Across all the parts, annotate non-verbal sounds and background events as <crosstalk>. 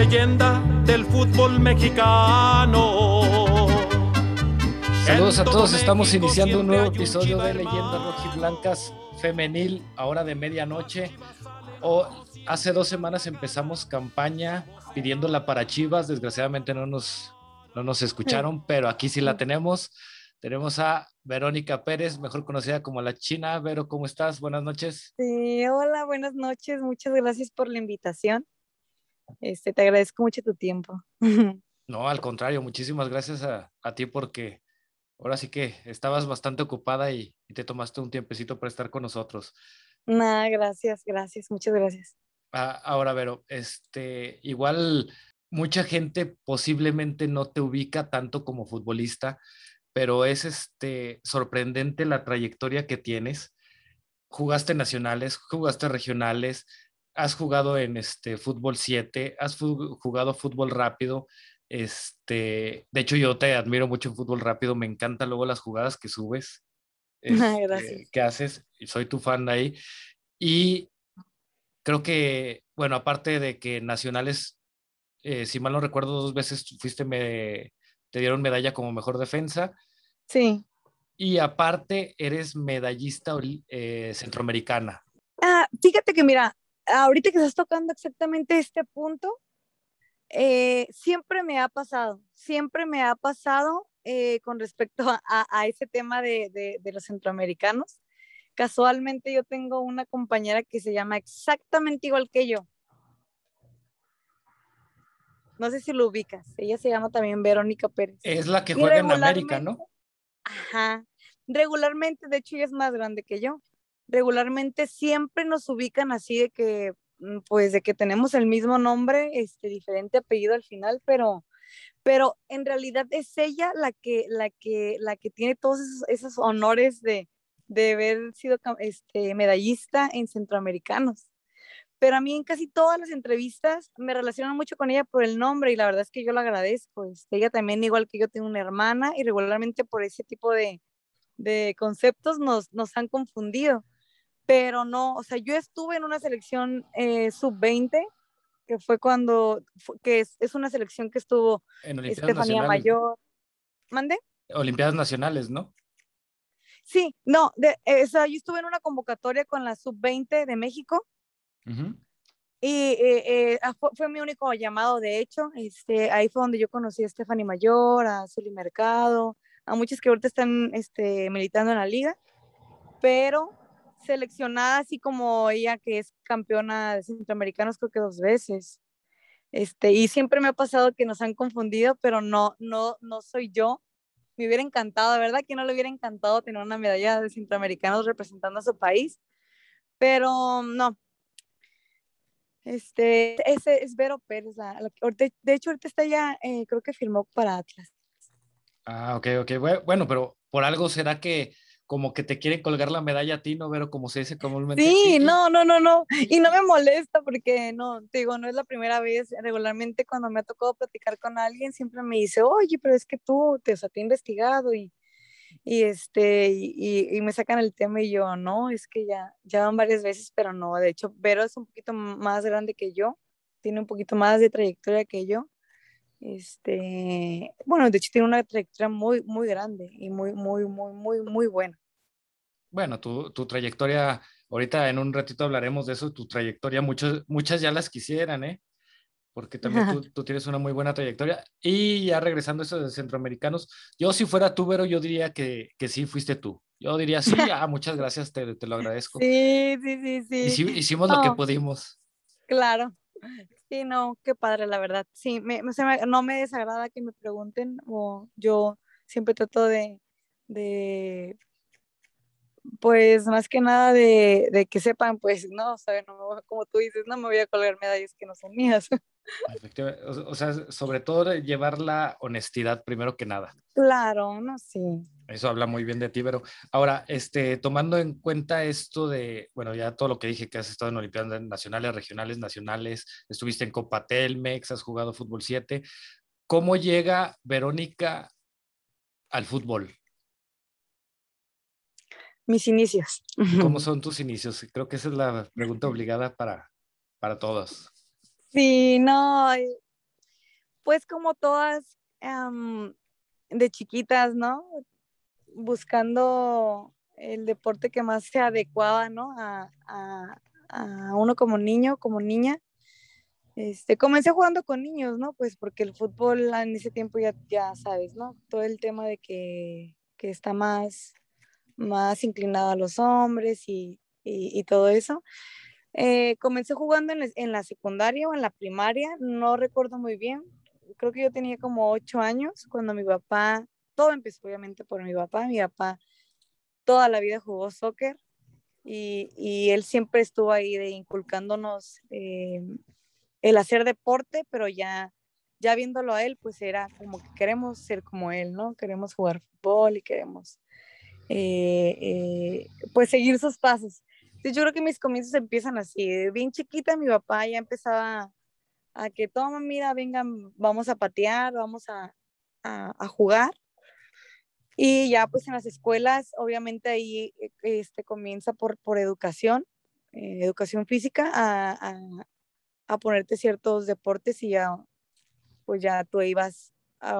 leyenda del fútbol mexicano. Saludos a todos, estamos iniciando un nuevo episodio de Leyendas Rojiblancas Femenil, ahora de medianoche. O hace dos semanas empezamos campaña pidiéndola para Chivas, desgraciadamente no nos, no nos escucharon, pero aquí sí la tenemos. Tenemos a Verónica Pérez, mejor conocida como la China. Vero, ¿cómo estás? Buenas noches. Sí, hola, buenas noches. Muchas gracias por la invitación. Este, te agradezco mucho tu tiempo. <laughs> No, al contrario, muchísimas gracias a, a ti porque ahora sí que estabas bastante ocupada y, y, te tomaste un tiempecito para estar con nosotros. Nada, gracias, gracias, muchas gracias. Ah, ahora, Vero, este, igual mucha gente posiblemente no te ubica tanto como futbolista, pero es este, sorprendente la trayectoria que tienes. Jugaste nacionales, jugaste regionales, has jugado en este fútbol 7, has jugado fútbol rápido. Este, de hecho, yo te admiro mucho en fútbol rápido, me encantan luego las jugadas que subes, <laughs> este, que haces, soy tu fan de ahí. Y creo que, bueno, aparte de que nacionales, eh, si mal no recuerdo, dos veces fuiste, me, te dieron medalla como mejor defensa. Sí. Y aparte, eres medallista eh, centroamericana. Ah, fíjate que mira, ahorita que estás tocando exactamente este punto, eh, siempre me ha pasado, siempre me ha pasado eh, con respecto a, a, ese tema de, de, de, los centroamericanos. Casualmente yo tengo una compañera que se llama exactamente igual que yo. No sé si lo ubicas. Ella se llama también Verónica Pérez. Es la que juega en América, ¿no? Ajá. Regularmente, de hecho, ella es más grande que yo. Regularmente siempre nos ubican así de que pues de que tenemos el mismo nombre, este diferente apellido al final, pero pero en realidad es ella la que la que la que tiene todos esos, esos honores de, de haber sido este medallista en centroamericanos. Pero a mí en casi todas las entrevistas me relacionan mucho con ella por el nombre y la verdad es que yo lo agradezco. Este, ella también, igual que yo, tiene una hermana y regularmente por ese tipo de, de conceptos nos, nos han confundido pero no, o sea, yo estuve en una selección eh, sub-20, que fue cuando, que es, es, una selección que estuvo en Estefanía Mayor. ¿Mande? Olimpiadas Nacionales, ¿no? Sí, no, de, eh, o sea, yo estuve en una convocatoria con la sub-20 de México. Uh -huh. Y eh, eh, fue, fue, mi único llamado, de hecho. Este, ahí fue donde yo conocí a Stephanie Mayor, a Zuli Mercado, a muchos que ahorita están este, militando en la liga. Pero seleccionada así como ella que es campeona de centroamericanos creo que dos veces. Este, y siempre me ha pasado que nos han confundido, pero no, no, no soy yo. Me hubiera encantado, ¿verdad? Que no le hubiera encantado tener una medalla de centroamericanos representando a su país, pero no. Este, ese es Vero Pérez. La, la, de hecho, ahorita está ya, eh, creo que firmó para Atlas. Ah, ok, ok. Bueno, pero por algo será que como que te quieren colgar la medalla a ti, ¿no? Pero como se dice comúnmente. Sí, no, no, no, no. Y no me molesta porque, no, te digo, no es la primera vez. Regularmente cuando me ha tocado platicar con alguien, siempre me dice, oye, pero es que tú, te, o sea, te he investigado y, y este, y, y, me sacan el tema y yo, no, es que ya, ya van varias veces, pero no, de hecho, Vero es un poquito más grande que yo, tiene un poquito más de trayectoria que yo. Este, bueno, de hecho tiene una trayectoria muy, muy grande y muy, muy, muy, muy, muy buena. Bueno, tu, tu trayectoria, ahorita en un ratito hablaremos de eso, tu trayectoria, muchos, muchas ya las quisieran, ¿eh? Porque también <laughs> tú, tú, tienes una muy buena trayectoria. Y ya regresando a eso de centroamericanos, yo si fuera tú, Vero, yo diría que, que sí fuiste tú. Yo diría, sí, <laughs> ah, muchas gracias, te, te lo agradezco. Sí, sí, sí, sí. Hici, hicimos no. lo que pudimos. Claro. Sí, no, qué padre, la verdad. Sí, me, no me desagrada que me pregunten, o yo siempre trato de, de pues más que nada de, de, que sepan, pues no, ¿saben? No, como tú dices, no me voy a colgar medallas que no son mías. <laughs> Efectivamente, o, o, sea, sobre todo llevar la honestidad primero que nada. Claro, no, sí. Eso habla muy bien de ti, pero ahora, este, tomando en cuenta esto de, bueno, ya todo lo que dije, que has estado en Olimpiadas Nacionales, Regionales, Nacionales, estuviste en Copa Telmex, has jugado Fútbol 7, ¿cómo llega Verónica al fútbol? mis inicios. ¿Cómo <laughs> son tus inicios? Creo que esa es la pregunta obligada para, para todos. Sí, no, pues como todas de chiquitas, ¿no? Buscando el deporte que más se adecuaba, ¿no? A, uno como niño, como niña. Este, comencé jugando con niños, ¿no? Pues porque el fútbol en ese tiempo ya, ya sabes, ¿no? Todo el tema de que, está más, más inclinado a los hombres y, todo eso. Eh, comencé jugando en, en, la secundaria o en la primaria, no recuerdo muy bien. Creo que yo tenía como ocho años cuando mi papá, todo empezó obviamente por mi papá. Mi papá toda la vida jugó soccer y, él siempre estuvo ahí de inculcándonos eh, el hacer deporte, pero ya, ya viéndolo a él, pues era como que queremos ser como él, ¿no? Queremos jugar fútbol y queremos eh, eh, pues seguir sus pasos. Entonces yo creo que mis comienzos empiezan así. Bien chiquita mi papá ya empezaba a que toma, mira, vengan, vamos a patear, vamos a, a, a jugar. Y ya pues en las escuelas, obviamente ahí eh, este, comienza por, por educación, eh, educación física, a, a, ponerte ciertos deportes y ya pues ya tú ibas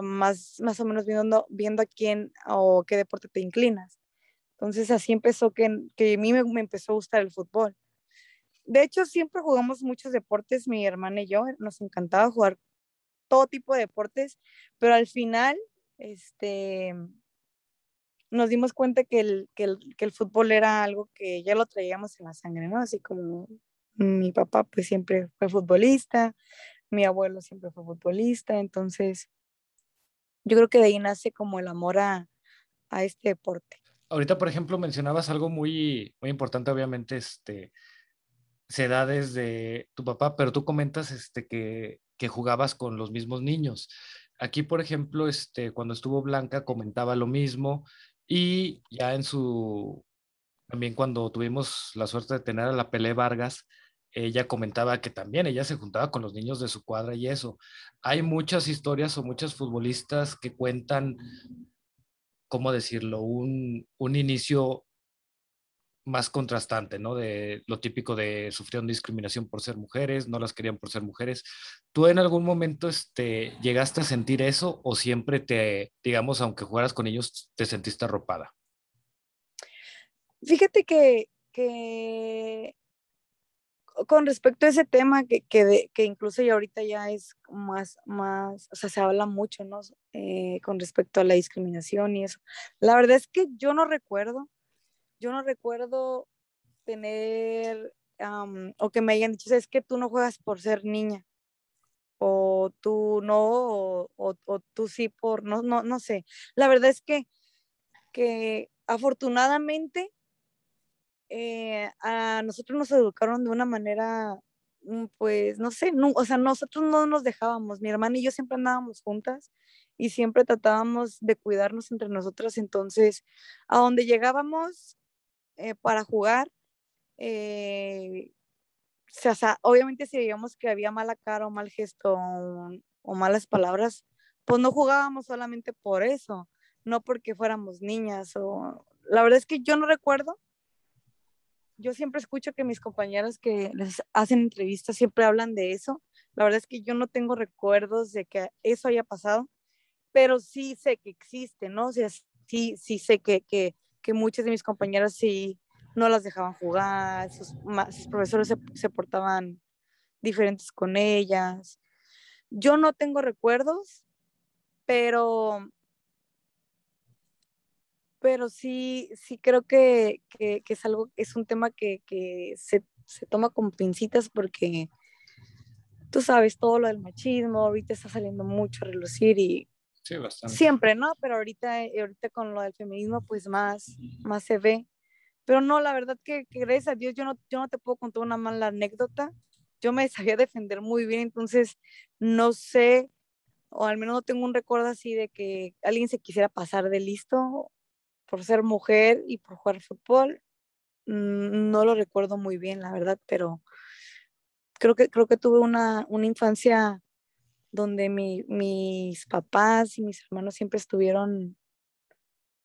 más, más o menos viendo, viendo a quién o qué deporte te inclinas. Entonces así empezó que, que a mí me, empezó a gustar el fútbol. De hecho, siempre jugamos muchos deportes, mi hermana y yo, nos encantaba jugar todo tipo de deportes, pero al final, este, nos dimos cuenta que el, que el, que el fútbol era algo que ya lo traíamos en la sangre, ¿no? Así como mi papá pues siempre fue futbolista, mi abuelo siempre fue futbolista, entonces yo creo que de ahí nace como el amor a, a este deporte. Ahorita, por ejemplo, mencionabas algo muy, muy importante, obviamente, este, se da tu papá, pero tú comentas este, que, que jugabas con los mismos niños. Aquí, por ejemplo, este, cuando estuvo Blanca comentaba lo mismo, y ya en su, también cuando tuvimos la suerte de tener a la Pelé Vargas, ella comentaba que también ella se juntaba con los niños de su cuadra y eso. Hay muchas historias o muchos futbolistas que cuentan, ¿cómo decirlo? Un, un inicio más contrastante, ¿no? De lo típico de sufrieron discriminación por ser mujeres, no las querían por ser mujeres. ¿Tú en algún momento este, llegaste a sentir eso o siempre te, digamos, aunque jugaras con ellos, te sentiste arropada? Fíjate que, que con respecto a ese tema que, que, que, incluso ya ahorita ya es más, más, o sea, se habla mucho, ¿no? Eh, con respecto a la discriminación y eso. La verdad es que yo no recuerdo yo no recuerdo tener o que me hayan dicho, es que tú no juegas por ser niña, o tú no, o, tú sí por, no, no, no sé. La verdad es que, que afortunadamente eh, a nosotros nos educaron de una manera, mm, pues, no sé, o sea, nosotros no nos dejábamos, mi hermana y yo siempre andábamos juntas y siempre tratábamos de cuidarnos entre nosotras, entonces, a donde llegábamos, eh, para jugar. Eh, o sea, obviamente si veíamos que había mala cara o mal gesto o, malas palabras, pues no jugábamos solamente por eso, no porque fuéramos niñas. O... La verdad es que yo no recuerdo. Yo siempre escucho que mis compañeras que les hacen entrevistas siempre hablan de eso. La verdad es que yo no tengo recuerdos de que eso haya pasado, pero sí sé que existe, ¿no? O sea, sí, sí sé que, que, que muchas de mis compañeras sí no las dejaban jugar, sus, profesores se, se, portaban diferentes con ellas. Yo no tengo recuerdos, pero, pero sí, sí creo que, que, que es algo, es un tema que, que se, se, toma con pincitas porque tú sabes todo lo del machismo, ahorita está saliendo mucho a relucir y Siempre, ¿no? Pero ahorita, eh, ahorita con lo del feminismo, pues más, más se ve. Pero no, la verdad que, gracias a Dios yo no, yo no te puedo contar una mala anécdota. Yo me sabía defender muy bien, entonces no sé, o al menos no tengo un recuerdo así de que alguien se quisiera pasar de listo por ser mujer y por jugar fútbol. Mm, no lo recuerdo muy bien, la verdad, pero creo que, creo que tuve una, una infancia donde mis papás y mis hermanos siempre estuvieron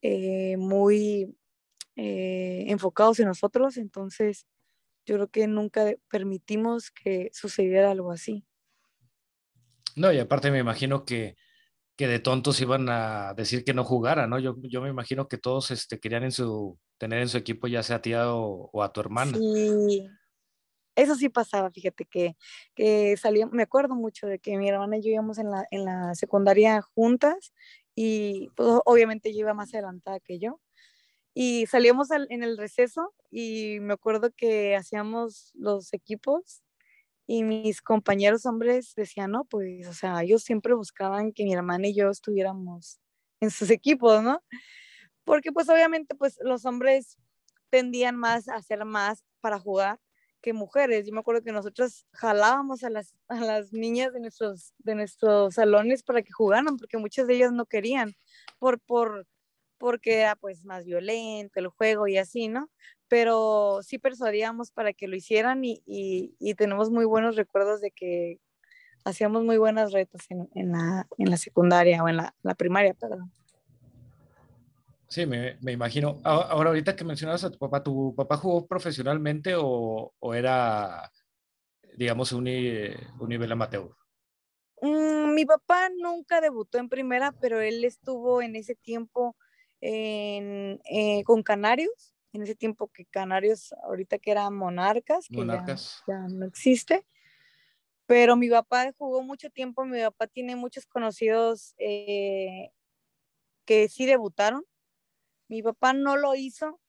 eh, muy eh, enfocados en nosotros, entonces yo creo que nunca permitimos que sucediera algo así. No, y aparte me imagino que, que de tontos iban a decir que no jugara, ¿no? Yo, yo me imagino que todos este, querían en su, tener en su equipo ya sea a tía o, a tu hermana. Sí, eso sí pasaba, fíjate que, que me acuerdo mucho de que mi hermana y yo íbamos en la, en la secundaria juntas y pues, obviamente yo iba más adelantada que yo. Y salíamos al, en el receso y me acuerdo que hacíamos los equipos y mis compañeros hombres decían, no, pues, o sea, ellos siempre buscaban que mi hermana y yo estuviéramos en sus equipos, ¿no? Porque pues obviamente pues los hombres tendían más a hacer más para jugar que mujeres. Yo me acuerdo que nosotros jalábamos a las, a las niñas de nuestros, de nuestros salones para que jugaran, porque muchas de ellas no querían, por, por, porque era pues más violento el juego y así, ¿no? Pero sí persuadíamos para que lo hicieran y, y, y tenemos muy buenos recuerdos de que hacíamos muy buenas retas en, en, la, en la secundaria o en la, la primaria, perdón. Sí, me, me, imagino. Ahora, ahorita que mencionabas a tu papá, ¿tu papá jugó profesionalmente o, o era, digamos, un, un nivel amateur? Mm, mi papá nunca debutó en primera, pero él estuvo en ese tiempo en, eh, con Canarios, en ese tiempo que Canarios, ahorita que eran Monarcas, que Monarcas. Ya, ya no existe. Pero mi papá jugó mucho tiempo, mi papá tiene muchos conocidos eh, que sí debutaron mi papá no lo hizo.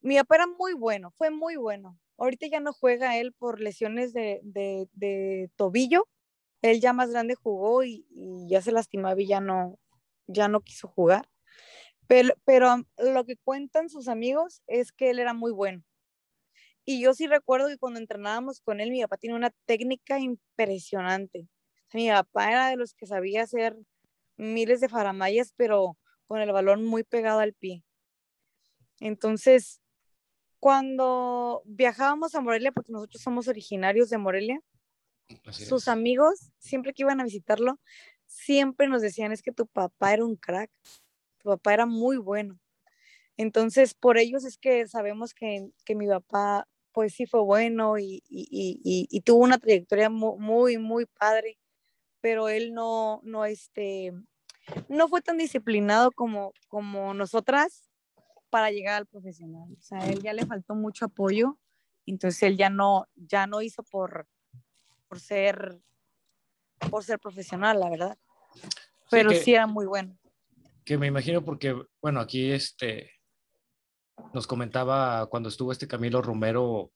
Mi papá era muy bueno, fue muy bueno. Ahorita ya no juega él por lesiones de, de, de tobillo. Él ya más grande jugó y, y, ya se lastimaba y ya no, ya no quiso jugar. Pero, pero lo que cuentan sus amigos es que él era muy bueno. Y yo sí recuerdo que cuando entrenábamos con él, mi papá tiene una técnica impresionante. Mi papá era de los que sabía hacer miles de faramayas, pero con el balón muy pegado al pie. Entonces, cuando viajábamos a Morelia, porque nosotros somos originarios de Morelia, sus amigos, siempre que iban a visitarlo, siempre nos decían, es que tu papá era un crack, tu papá era muy bueno. Entonces, por ellos es que sabemos que, que mi papá, pues sí fue bueno y, y, y, y tuvo una trayectoria muy, muy, padre, pero él no, no, este, no fue tan disciplinado como, como nosotras para llegar al profesional. O sea, él ya le faltó mucho apoyo, entonces él ya no, ya no hizo por, por ser, por ser profesional, la verdad. Pero sí, que, sí era muy bueno. Que me imagino porque, bueno, aquí este, nos comentaba cuando estuvo este Camilo Romero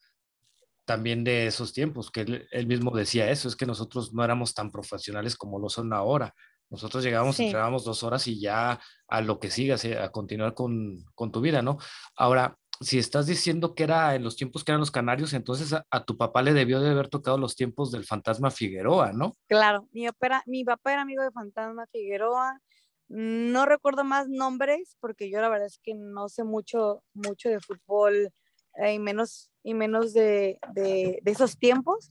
también de esos tiempos, que él, él, mismo decía eso, es que nosotros no éramos tan profesionales como lo son ahora. Nosotros llegábamos, sí. entregábamos dos horas y ya a lo que sigas, a continuar con, con, tu vida, ¿no? Ahora, si estás diciendo que era en los tiempos que eran los canarios, entonces a, a, tu papá le debió de haber tocado los tiempos del fantasma Figueroa, ¿no? Claro, mi, opera, mi papá era amigo de fantasma Figueroa. No recuerdo más nombres porque yo la verdad es que no sé mucho, mucho de fútbol eh, y menos, y menos de, de, de esos tiempos,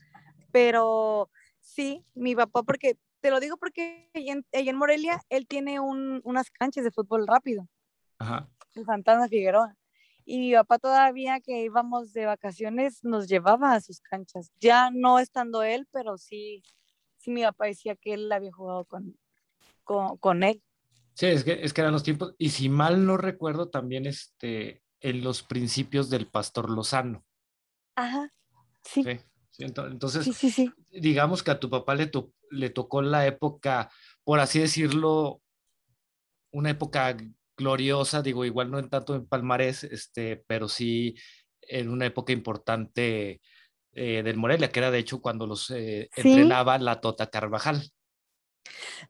pero sí, mi papá, porque te lo digo porque en, en Morelia él tiene un, unas canchas de fútbol rápido. Ajá. El Fantasma Figueroa. Y mi papá todavía que íbamos de vacaciones nos llevaba a sus canchas. Ya no estando él, pero sí, sí mi papá decía que él había jugado con, con, con él. Sí, es que, es que eran los tiempos. Y si mal no recuerdo, también este, en los principios del Pastor Lozano. Ajá, sí. sí. Entonces, sí, sí, sí. digamos que a tu papá le, to le tocó la época, por así decirlo, una época gloriosa, digo, igual no en tanto en Palmarés, este, pero sí en una época importante eh, del Morelia, que era de hecho cuando los eh, entrenaba la Tota Carvajal.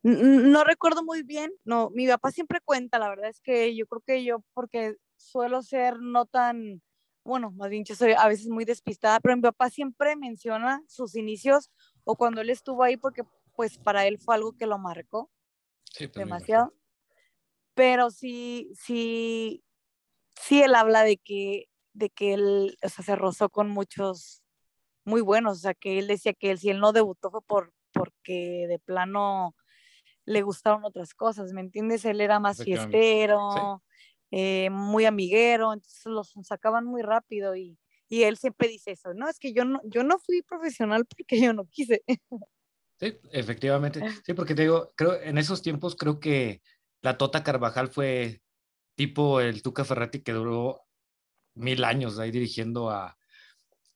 No recuerdo muy bien, no, mi papá siempre cuenta, la verdad es que yo creo que yo, porque suelo ser no tan, bueno, más bien yo soy a veces muy despistada, pero mi papá siempre menciona sus inicios o cuando él estuvo ahí porque pues para él fue algo que lo marcó sí, pues demasiado. Pero sí, sí, sí él habla de que, de que él, o sea, se rozó con muchos muy buenos, o sea, que él decía que él, si él no debutó fue por, porque de plano le gustaron otras cosas, ¿me entiendes? Él era más fiestero, sí. eh, muy amiguero, entonces los sacaban muy rápido y, y él siempre dice eso, no, es que yo no, yo no fui profesional porque yo no quise. Sí, efectivamente. Sí, porque te digo, creo, en esos tiempos creo que la Tota Carvajal fue tipo el Tuca Ferretti que duró mil años ahí dirigiendo a,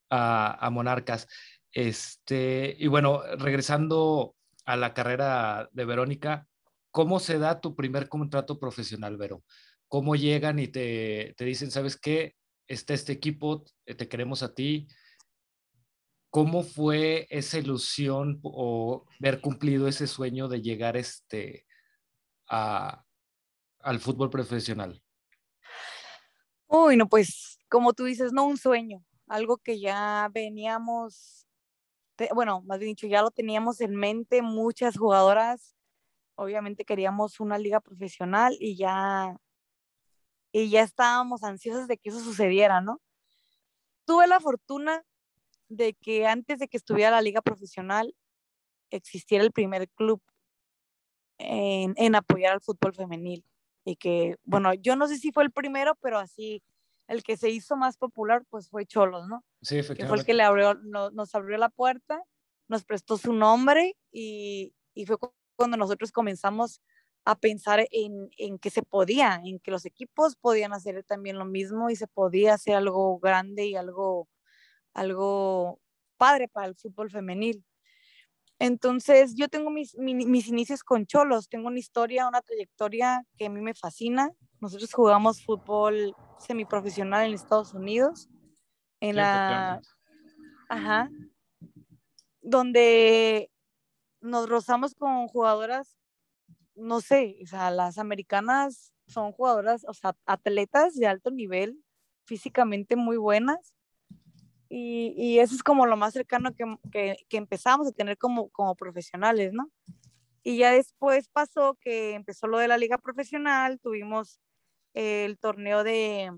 a, Monarcas. Este, y bueno, regresando a la carrera de Verónica, ¿cómo se da tu primer contrato profesional, Vero? ¿Cómo llegan y te, te dicen, sabes qué? Está este equipo, te queremos a ti, ¿Cómo fue esa ilusión o ver cumplido ese sueño de llegar este, a, al fútbol profesional? Uy, no, pues como tú dices, no un sueño, algo que ya veníamos, bueno, más bien dicho, ya lo teníamos en mente, muchas jugadoras, obviamente queríamos una liga profesional y ya, y ya estábamos ansiosas de que eso sucediera, ¿no? Tuve la fortuna de que antes de que estuviera la liga profesional existiera el primer club en, apoyar al fútbol femenil. Y que, bueno, yo no sé si fue el primero, pero así el que se hizo más popular pues fue Cholos, ¿no? Sí, efectivamente. Que fue el que le abrió, nos abrió la puerta, nos prestó su nombre y, y fue cuando nosotros comenzamos a pensar en, en, que se podía, en que los equipos podían hacer también lo mismo y se podía hacer algo grande y algo algo padre para el fútbol femenil. Entonces, yo tengo mis, mis, inicios con Cholos, tengo una historia, una trayectoria que a mí me fascina. Nosotros jugamos fútbol semiprofesional en Estados Unidos, en la... Ajá. Donde nos rozamos con jugadoras, no sé, o sea, las americanas son jugadoras, o sea, atletas de alto nivel, físicamente muy buenas y, y, eso es como lo más cercano que, que, que, empezamos a tener como, como profesionales, ¿no? Y ya después pasó que empezó lo de la liga profesional, tuvimos el torneo de,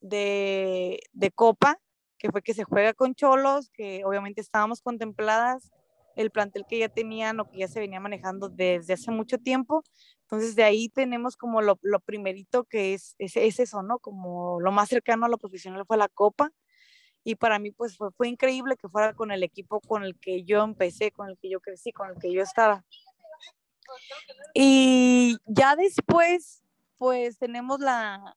de, de Copa, que fue que se juega con Cholos, que obviamente estábamos contempladas el plantel que ya tenían o que ya se venía manejando desde hace mucho tiempo. Entonces de ahí tenemos como lo, lo primerito que es, es, es, eso, ¿no? Como lo más cercano a lo profesional fue la Copa y para mí pues fue, fue, increíble que fuera con el equipo con el que yo empecé, con el que yo crecí, con el que yo estaba. Y ya después pues tenemos la,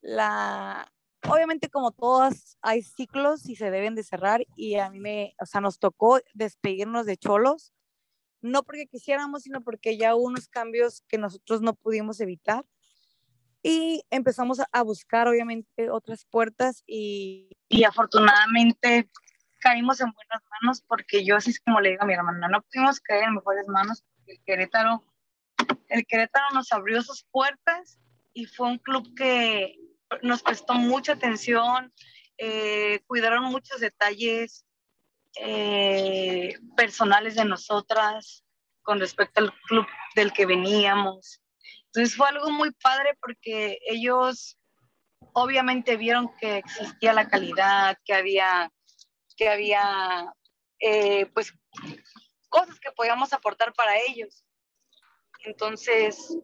la, obviamente como todas hay ciclos y se deben de cerrar y a mí me, o sea, nos tocó despedirnos de Cholos, no porque quisiéramos, sino porque ya hubo unos cambios que nosotros no pudimos evitar y empezamos a buscar obviamente otras puertas y, y afortunadamente caímos en buenas manos porque yo así es como le digo a mi hermana, no pudimos caer en mejores manos el Querétaro, el Querétaro nos abrió sus puertas y fue un club que nos prestó mucha atención, eh, cuidaron muchos detalles eh, personales de nosotras con respecto al club del que veníamos. Entonces fue algo muy padre porque ellos obviamente vieron que existía la calidad, que había, que había eh, pues cosas que podíamos aportar para ellos. Entonces,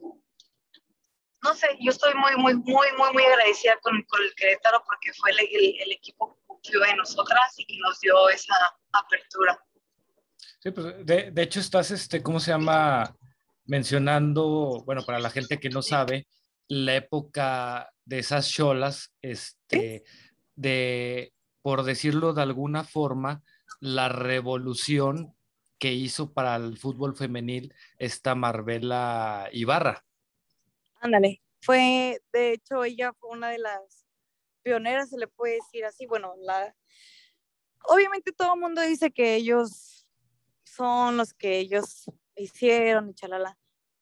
no sé, yo estoy muy, muy, muy, muy, muy agradecida con, con el Querétaro porque fue el, el, equipo que confió en nosotras y que nos dio esa apertura. Sí, pues de, de hecho estás, este, ¿cómo se llama? Mencionando, bueno, para la gente que no sabe, la época de esas cholas, este, de, por decirlo de alguna forma, la revolución que hizo para el fútbol femenil esta Marbella Ibarra. Ándale, fue, de hecho, ella fue una de las pioneras, se le puede decir así, bueno, la, obviamente todo el mundo dice que ellos son los que ellos hicieron y chalala.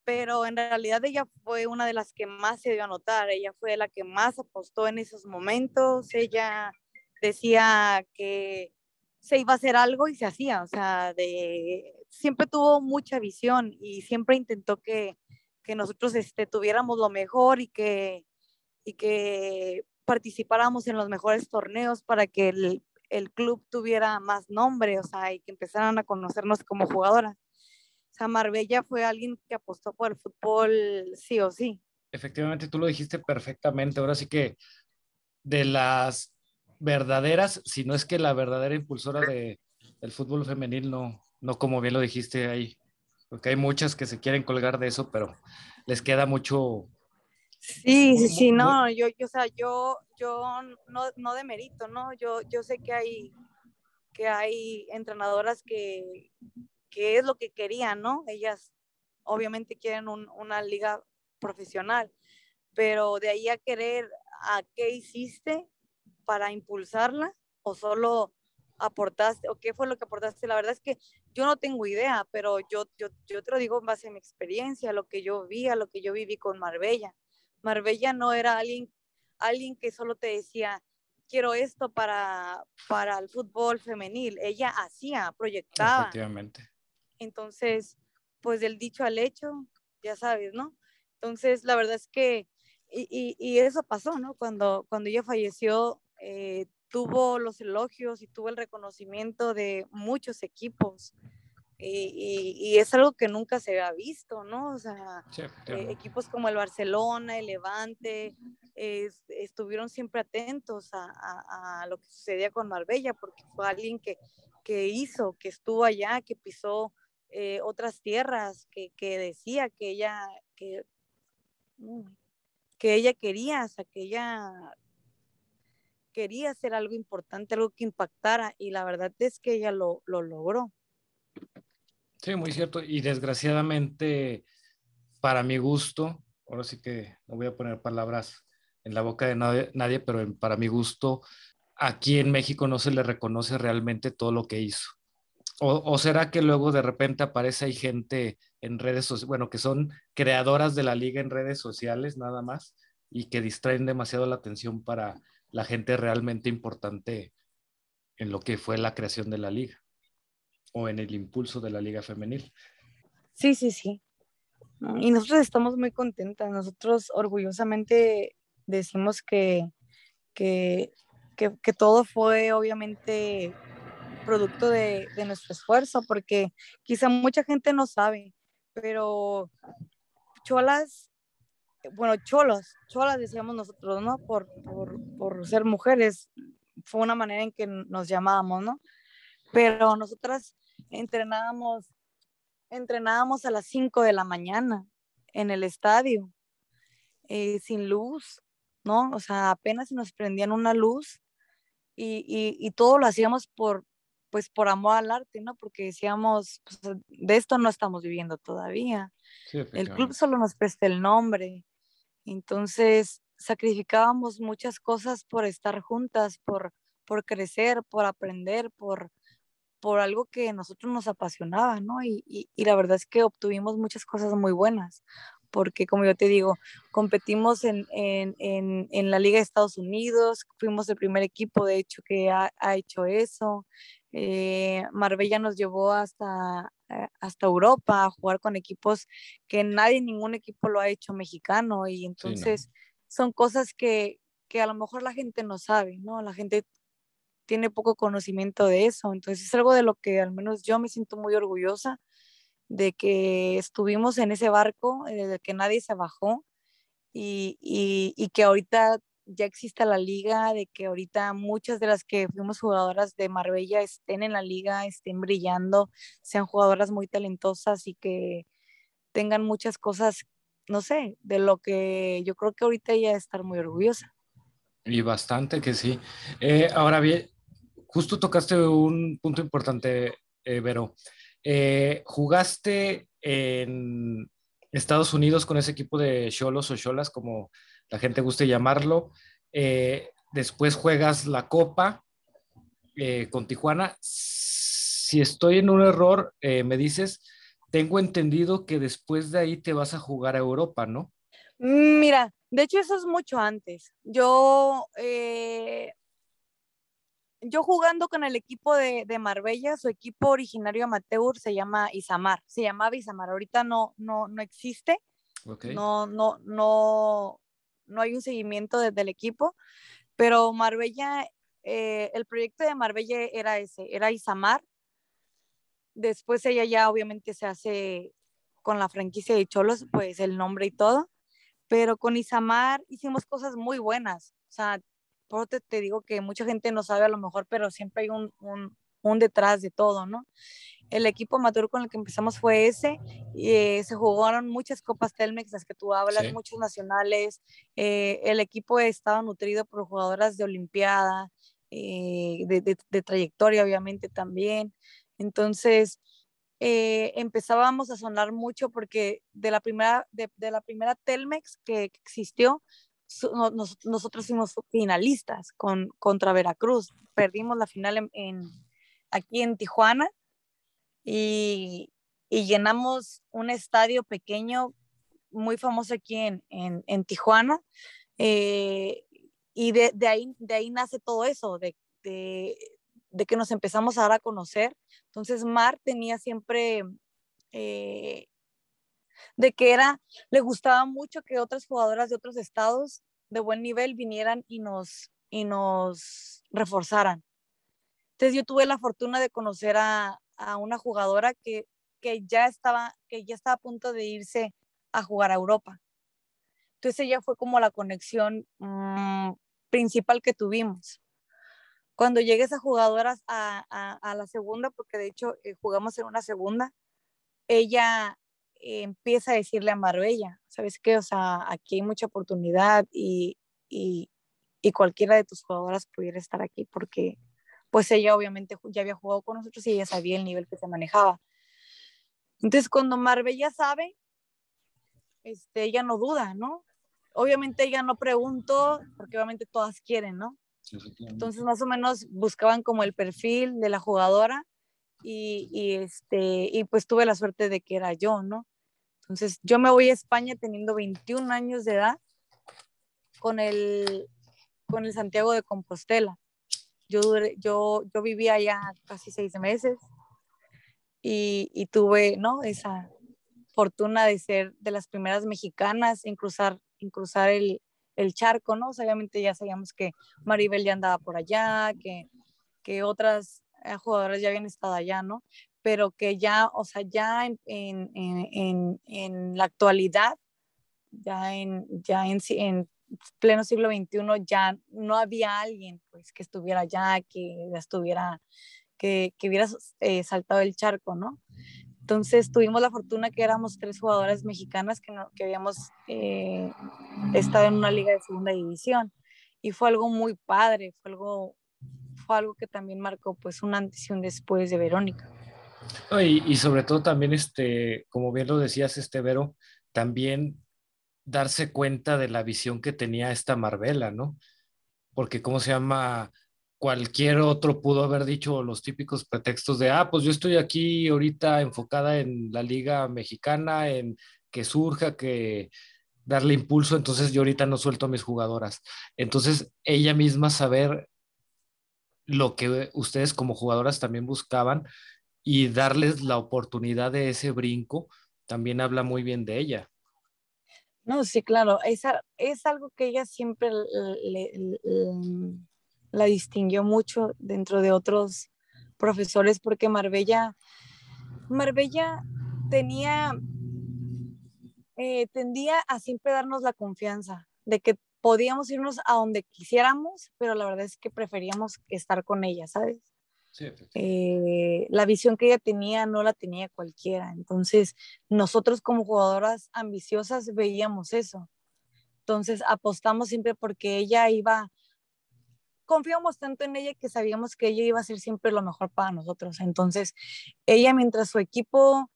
Pero en realidad ella fue una de las que más se dio a notar, ella fue la que más apostó en esos momentos, ella decía que se iba a hacer algo y se hacía, o sea, de, siempre tuvo mucha visión y siempre intentó que, que nosotros este, tuviéramos lo mejor y que, y que participáramos en los mejores torneos para que el, el club tuviera más nombre, o sea, y que empezaran a conocernos como jugadoras. O sea, Marbella fue alguien que apostó por el fútbol sí o sí. Efectivamente, tú lo dijiste perfectamente. Ahora sí que de las verdaderas, si no es que la verdadera impulsora de, del fútbol femenil no, no como bien lo dijiste ahí, porque hay muchas que se quieren colgar de eso, pero les queda mucho. Sí, sí, sí, no, yo, yo, o sea, yo, yo no, no de mérito, ¿no? Yo, yo sé que hay, que hay entrenadoras que, que es lo que querían, ¿no? Ellas obviamente quieren una liga profesional, pero de ahí a querer a qué hiciste para impulsarla o solo aportaste o qué fue lo que aportaste. La verdad es que yo no tengo idea, pero yo, yo, yo te lo digo en base a mi experiencia, lo que yo vi, a lo que yo viví con Marbella. Marbella no era alguien, alguien que solo te decía, quiero esto para, para el fútbol femenil. Ella hacía, proyectaba. Efectivamente. Entonces, pues del dicho al hecho, ya sabes, ¿no? Entonces, la verdad es que, y, y, eso pasó, ¿no? Cuando, cuando ella falleció, eh, tuvo los elogios y tuvo el reconocimiento de muchos equipos. Y, y, es algo que nunca se había visto, ¿no? O sea, eh, equipos como el Barcelona, el Levante, estuvieron siempre atentos a, a, lo que sucedía con Marbella, porque fue alguien que, que hizo, que estuvo allá, que pisó eh, otras tierras, que, que, decía que ella, que, mm, que ella quería, o sea, que ella quería hacer algo importante, algo que impactara, y la verdad es que ella lo, lo logró. Sí, muy cierto. Y desgraciadamente, para mi gusto, ahora sí que no voy a poner palabras en la boca de nadie, nadie pero para mi gusto, aquí en México no se le reconoce realmente todo lo que hizo. O, será que luego de repente aparece hay gente en redes sociales, bueno, que son creadoras de la liga en redes sociales nada más y que distraen demasiado la atención para la gente realmente importante en lo que fue la creación de la liga o en el impulso de la liga femenil. Sí, sí, sí. Y nosotros estamos muy contentas. Nosotros orgullosamente decimos que, que, que, que todo fue obviamente producto de, nuestro esfuerzo, porque quizá mucha gente no sabe, pero cholas, bueno, cholos, cholas decíamos nosotros, ¿no? Por, por, por ser mujeres, fue una manera en que nos llamábamos, ¿no? Pero nosotras entrenábamos, entrenábamos a las 5 de la mañana en el estadio, eh, sin luz, ¿no? O sea, apenas nos prendían una luz y, y, y todo lo hacíamos por, pues por amor al arte, ¿no? Porque decíamos, pues, de esto no estamos viviendo todavía. el club solo nos presta el nombre. Entonces, sacrificábamos muchas cosas por estar juntas, por, por crecer, por aprender, por, por algo que a nosotros nos apasionaba, ¿no? Y, y, y, la verdad es que obtuvimos muchas cosas muy buenas, porque como yo te digo, competimos en, en, en, en la Liga de Estados Unidos, fuimos el primer equipo, de hecho, que ha, ha hecho eso, eh, Marbella nos llevó hasta, eh, hasta Europa a jugar con equipos que nadie, ningún equipo lo ha hecho mexicano y entonces son cosas que, que a lo mejor la gente no sabe, ¿no? La gente tiene poco conocimiento de eso, entonces es algo de lo que al menos yo me siento muy orgullosa de que estuvimos en ese barco, eh, de que nadie se bajó y, y, y que ahorita ya exista la liga, de que ahorita muchas de las que fuimos jugadoras de Marbella estén en la liga, estén brillando, sean jugadoras muy talentosas y que tengan muchas cosas, no sé, de lo que yo creo que ahorita ella estar muy orgullosa. Y bastante que sí. Eh, ahora bien, justo tocaste un punto importante, eh, Vero. Eh, jugaste en Estados Unidos con ese equipo de Cholos o Cholas, como la gente guste llamarlo. Eh, después juegas la Copa eh, con Tijuana. Si estoy en un error, eh, me dices, tengo entendido que después de ahí te vas a jugar a Europa, ¿no? Mira, de hecho eso es mucho antes. Yo, yo jugando con el equipo de, de, Marbella, su equipo originario amateur se llama Isamar, se llamaba Isamar, ahorita no, no, no existe. Okay. No, no, no, no hay un seguimiento desde el equipo, pero Marbella, eh, el proyecto de Marbella era ese, era Isamar. Después ella ya obviamente se hace con la franquicia de Cholos, pues el nombre y todo, pero con Isamar hicimos cosas muy buenas. O sea, por te, digo que mucha gente no sabe a lo mejor, pero siempre hay un, un, un detrás de todo, ¿no? El equipo amateur con el que empezamos fue ese. Y, eh, se jugaron muchas copas Telmex, las que tú hablas, muchos nacionales. Eh, el equipo estaba nutrido por jugadoras de Olimpiada, eh, de, trayectoria, obviamente también. Entonces, empezábamos a sonar mucho porque de la primera, de, la primera Telmex que, existió, nosotros fuimos finalistas con, contra Veracruz. Perdimos la final en aquí en Tijuana y, llenamos un estadio pequeño muy famoso aquí en, en, Tijuana. Eh, y de, de, ahí, de ahí nace todo eso, de, de, que nos empezamos a dar a conocer. Entonces, Mar tenía siempre, eh, de que era, le gustaba mucho que otras jugadoras de otros estados de buen nivel vinieran y nos, y nos reforzaran. Entonces yo tuve la fortuna de conocer a, una jugadora que, ya estaba, que ya estaba a punto de irse a jugar a Europa. Entonces ella fue como la conexión mm, principal que tuvimos. Cuando llegué esa jugadora a, la segunda, porque de hecho eh, jugamos en una segunda, ella empieza a decirle a Marbella, ¿sabes qué? O sea, aquí hay mucha oportunidad y, y, y cualquiera de tus jugadoras pudiera estar aquí porque pues ella obviamente ya había jugado con nosotros y ella sabía el nivel que se manejaba. Entonces, cuando Marbella sabe, este, ella no duda, ¿no? Obviamente ella no preguntó, porque obviamente todas quieren, ¿no? Entonces, más o menos buscaban como el perfil de la jugadora y, y, este, y pues tuve la suerte de que era yo, ¿no? Entonces, yo me voy a España teniendo 21 años de edad con el, con el Santiago de Compostela. Yo, yo, yo vivía allá casi seis meses y, tuve, ¿no? Esa fortuna de ser de las primeras mexicanas en cruzar, en cruzar el, charco, ¿no? obviamente ya sabíamos que Maribel ya andaba por allá, que, que otras eh, jugadoras ya habían estado allá, ¿no? Pero que ya, o sea, ya en, en, en, en la actualidad, ya en, ya en pleno siglo XXI ya no había alguien pues que estuviera allá, que estuviera, que, que hubiera eh, saltado el charco, ¿no? Entonces tuvimos la fortuna que éramos tres jugadoras mexicanas que, no, que habíamos eh, estado en una liga de segunda división y fue algo muy padre, fue algo, fue algo que también marcó pues una antes y un después de Verónica. Y, y, sobre todo también, este, como bien lo decías, este Vero, también darse cuenta de la visión que tenía esta Marbella, ¿no? Porque, ¿cómo se llama? Cualquier otro pudo haber dicho los típicos pretextos de, ah, pues yo estoy aquí ahorita enfocada en la liga mexicana, en que surja, que darle impulso, entonces yo ahorita no suelto a mis jugadoras. Entonces, ella misma saber lo que ustedes como jugadoras también buscaban y darles la oportunidad de ese brinco, también habla muy bien de ella. No, sí, claro, es, es algo que ella siempre la distinguió mucho dentro de otros profesores porque Marbella, Marbella tenía, eh, tendía a siempre darnos la confianza de que podíamos irnos a donde quisiéramos, pero la verdad es que preferíamos estar con ella, ¿sabes? Eh, la visión que ella tenía no la tenía cualquiera. Entonces, nosotros como jugadoras ambiciosas veíamos eso. Entonces, apostamos siempre porque ella iba, confiamos tanto en ella que sabíamos que ella iba a hacer siempre lo mejor para nosotros. Entonces, ella mientras su equipo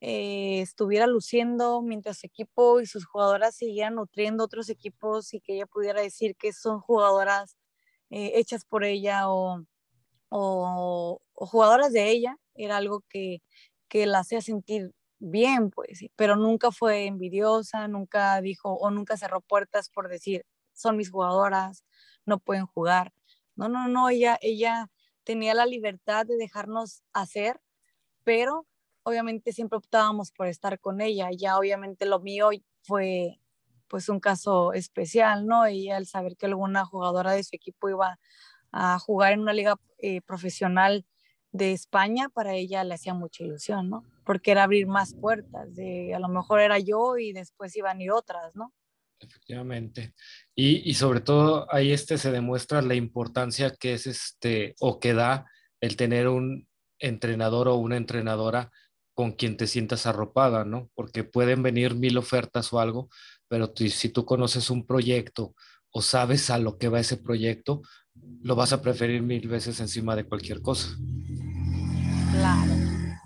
eh, estuviera luciendo, mientras su equipo y sus jugadoras siguieran nutriendo otros equipos y que ella pudiera decir que son jugadoras eh, hechas por ella o o, jugadoras de ella, era algo que, que la hacía sentir bien, pues, pero nunca fue envidiosa, nunca dijo o nunca cerró puertas por decir, son mis jugadoras, no pueden jugar. No, no, no, ella, ella tenía la libertad de dejarnos hacer, pero obviamente siempre optábamos por estar con ella. Ya obviamente lo mío fue pues un caso especial, ¿no? Y al saber que alguna jugadora de su equipo iba a jugar en una liga eh, profesional de España, para ella le hacía mucha ilusión, ¿no? Porque era abrir más puertas, de a lo mejor era yo y después iban a ir otras, ¿no? Efectivamente. Y, y, sobre todo ahí este se demuestra la importancia que es este o que da el tener un, entrenador o una entrenadora con quien te sientas arropada, ¿no? Porque pueden venir mil ofertas o algo, pero si tú conoces un proyecto o sabes a lo que va ese proyecto, lo vas a preferir mil veces encima de cualquier cosa. Claro.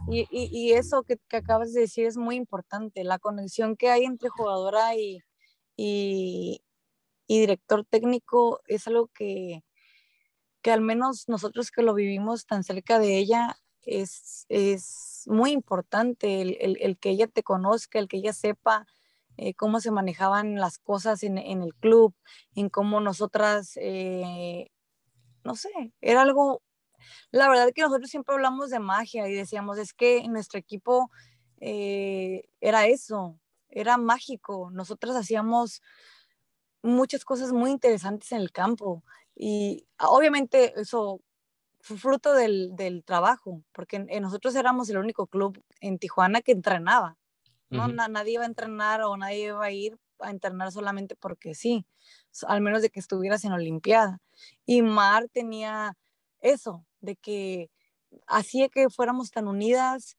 Y, eso que, acabas de decir es muy importante, la conexión que hay entre jugadora y, y, director técnico es algo que, que al menos nosotros que lo vivimos tan cerca de ella es, es muy importante el, el, que ella te conozca, el que ella sepa eh, cómo se manejaban las cosas en, en, el club, en cómo nosotras, eh, no sé, era algo, la verdad que nosotros siempre hablamos de magia y decíamos, es que en nuestro equipo eh, era eso, era mágico, nosotras hacíamos muchas cosas muy interesantes en el campo y obviamente eso fue fruto del, del trabajo, porque nosotros éramos el único club en Tijuana que entrenaba. ¿no? nadie iba a entrenar o nadie iba a ir a entrenar solamente porque sí, al menos de que estuvieras en Olimpiada. Y Mar tenía eso, de que hacía que fuéramos tan unidas,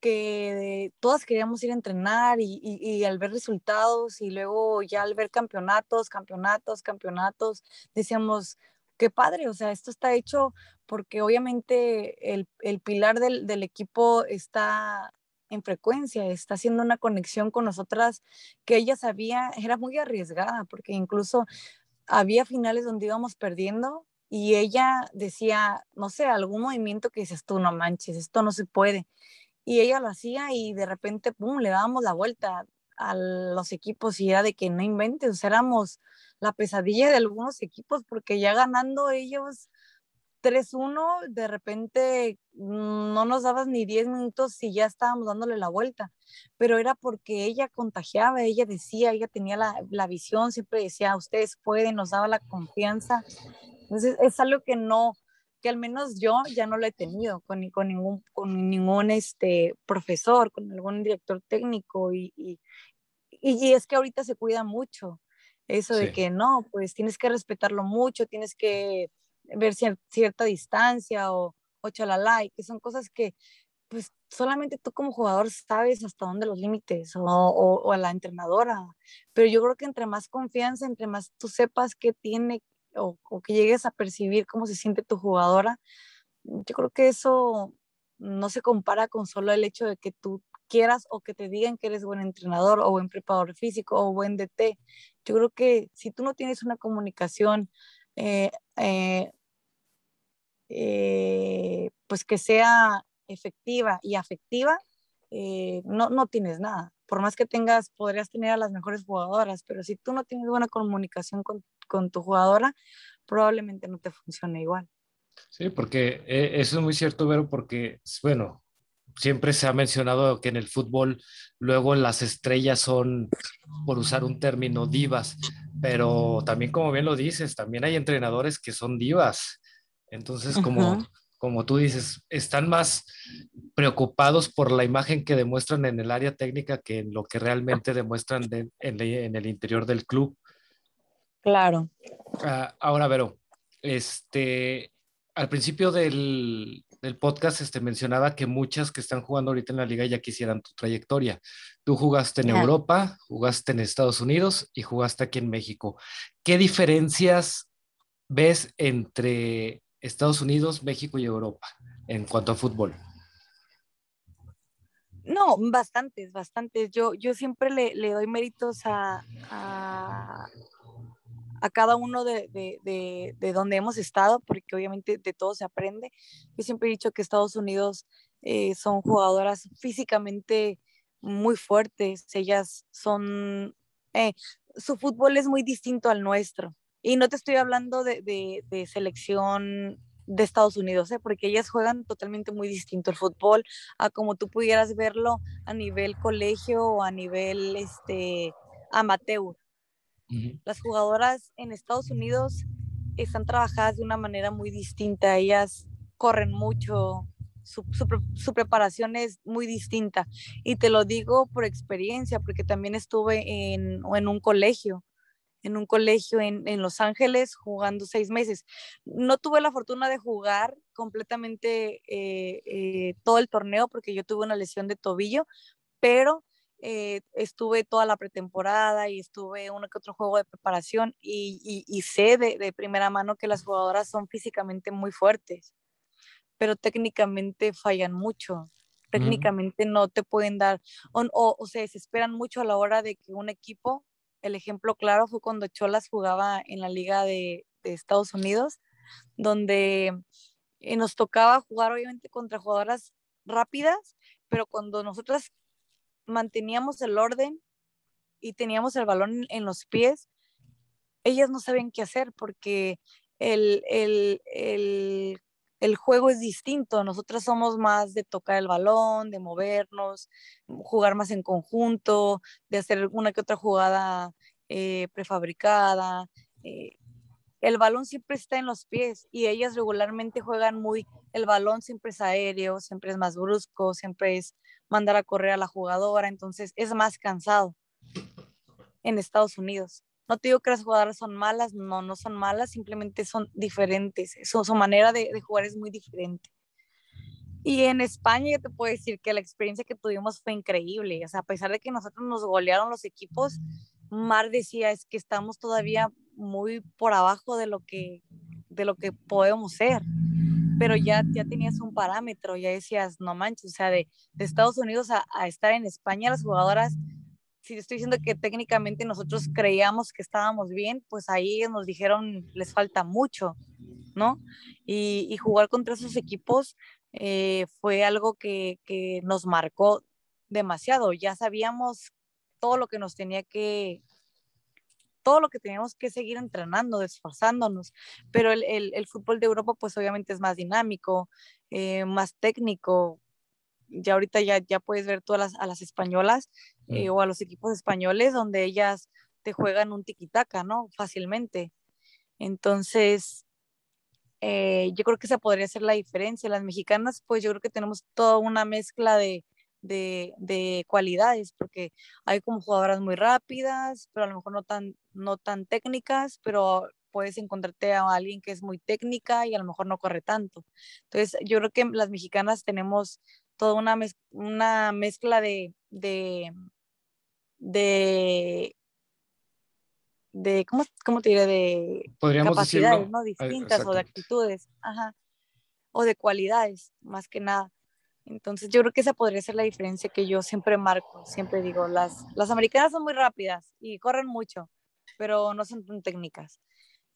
que todas queríamos ir a entrenar y, y, al ver resultados y luego ya al ver campeonatos, campeonatos, campeonatos, decíamos, qué padre, o sea, esto está hecho porque obviamente el, el pilar del, del, equipo está en frecuencia, está haciendo una conexión con nosotras que ella sabía, era muy arriesgada, porque incluso había finales donde íbamos perdiendo y ella decía, no sé, algún movimiento que dices tú, no manches, esto no se puede. Y ella lo hacía y de repente, pum, le dábamos la vuelta a los equipos y era de que no inventes, éramos la pesadilla de algunos equipos porque ya ganando ellos 3-1, de repente no nos dabas ni 10 minutos y ya estábamos dándole la vuelta, pero era porque ella contagiaba, ella decía, ella tenía la, la visión, siempre decía, ustedes pueden, nos daba la confianza. Entonces es algo que no, que al menos yo ya no lo he tenido con, con ningún, con ningún este, profesor, con algún director técnico y, y, y es que ahorita se cuida mucho eso de que no, pues tienes que respetarlo mucho, tienes que ver cierta distancia o, o chalala, y que son cosas que pues solamente tú como jugador sabes hasta dónde los límites o, o, a la entrenadora, pero yo creo que entre más confianza, entre más tú sepas qué tiene o, o, que llegues a percibir cómo se siente tu jugadora, yo creo que eso no se compara con solo el hecho de que tú quieras o que te digan que eres buen entrenador o buen preparador físico o buen DT. Yo creo que si tú no tienes una comunicación eh, eh, eh, pues que sea efectiva y afectiva, eh, no, no tienes nada. Por más que tengas, podrías tener a las mejores jugadoras, pero si tú no tienes buena comunicación con, con tu jugadora, probablemente no te funcione igual. Sí, porque eh, eso es muy cierto, Vero, porque, bueno, siempre se ha mencionado que en el fútbol luego las estrellas son, por usar un término, divas, pero también como bien lo dices, también hay entrenadores que son divas entonces, como, como tú dices, están más preocupados por la imagen que demuestran en el área técnica que en lo que realmente demuestran en, el interior del club. Claro. Ah, ahora, Vero, este, al principio del, podcast este, mencionaba que muchas que están jugando ahorita en la liga ya quisieran tu trayectoria. Tú jugaste en Europa, jugaste en Estados Unidos y jugaste aquí en México. ¿Qué diferencias ves entre Estados Unidos, México y Europa en cuanto a fútbol? No, bastantes, bastantes. Yo, yo siempre le, doy méritos a, a, cada uno de, de, de, donde hemos estado, porque obviamente de todo se aprende. Yo siempre he dicho que Estados Unidos eh, son jugadoras físicamente muy fuertes, ellas son, eh, su fútbol es muy distinto al nuestro. Y no te estoy hablando de, de, selección de Estados Unidos, ¿eh? porque ellas juegan totalmente muy distinto el fútbol a como tú pudieras verlo a nivel colegio o a nivel este, amateur. Las jugadoras en Estados Unidos están trabajadas de una manera muy distinta, ellas corren mucho, su, su, preparación es muy distinta. Y te lo digo por experiencia, porque también estuve en, en un colegio en un colegio en, Los Ángeles jugando seis meses. No tuve la fortuna de jugar completamente eh, eh, todo el torneo porque yo tuve una lesión de tobillo, pero eh, estuve toda la pretemporada y estuve uno que otro juego de preparación y, sé de, de, primera mano que las jugadoras son físicamente muy fuertes, pero técnicamente fallan mucho. Técnicamente no te pueden dar, o, o, se desesperan mucho a la hora de que un equipo, el ejemplo claro fue cuando Cholas jugaba en la Liga de, Estados Unidos, donde eh, nos tocaba jugar obviamente contra jugadoras rápidas, pero cuando nosotras manteníamos el orden y teníamos el balón en los pies, ellas no sabían qué hacer porque el, el, el, el, juego es distinto. Nosotras somos más de tocar el balón, de movernos, jugar más en conjunto, de hacer una que otra jugada eh, prefabricada. Eh, el balón siempre está en los pies y ellas regularmente juegan muy, el balón siempre es aéreo, siempre es más brusco, siempre es mandar a correr a la jugadora, entonces es más cansado en Estados Unidos. No te digo que las jugadoras son malas, no, no son malas, simplemente son diferentes, su, su manera de, jugar es muy diferente. Y en España yo te puedo decir que la experiencia que tuvimos fue increíble, o sea, a pesar de que nosotros nos golearon los equipos, Mar decía es que estamos todavía muy por abajo de lo que, de lo que podemos ser. Pero ya, ya tenías un parámetro, ya decías, no manches, o sea, de, de Estados Unidos a, a, estar en España, las jugadoras, si estoy diciendo que técnicamente nosotros creíamos que estábamos bien, pues ahí nos dijeron, les falta mucho, ¿no? Y, y jugar contra esos equipos eh, fue algo que, que nos marcó demasiado. Ya sabíamos todo lo que nos tenía que, todo lo que teníamos que seguir entrenando, esforzándonos, pero el, el, el fútbol de Europa pues obviamente es más dinámico, eh, más técnico, ya ahorita ya, ya puedes ver todas las, a las españolas eh, o a los equipos españoles donde ellas te juegan un tiquitaca, ¿no? Fácilmente. Entonces, eh, yo creo que esa podría ser la diferencia. Las mexicanas, pues yo creo que tenemos toda una mezcla de, de, de, cualidades, porque hay como jugadoras muy rápidas, pero a lo mejor no tan, no tan técnicas, pero puedes encontrarte a alguien que es muy técnica y a lo mejor no corre tanto. Entonces, yo creo que las mexicanas tenemos toda una, mez una mezcla de, de, de, de ¿cómo, ¿cómo, te diré? De Podríamos capacidades, decirlo, ¿no? Distintas o de actitudes, ajá, o de cualidades, más que nada. Entonces yo creo que esa podría ser la diferencia que yo siempre marco, siempre digo, las, las americanas son muy rápidas y corren mucho, pero no son tan técnicas.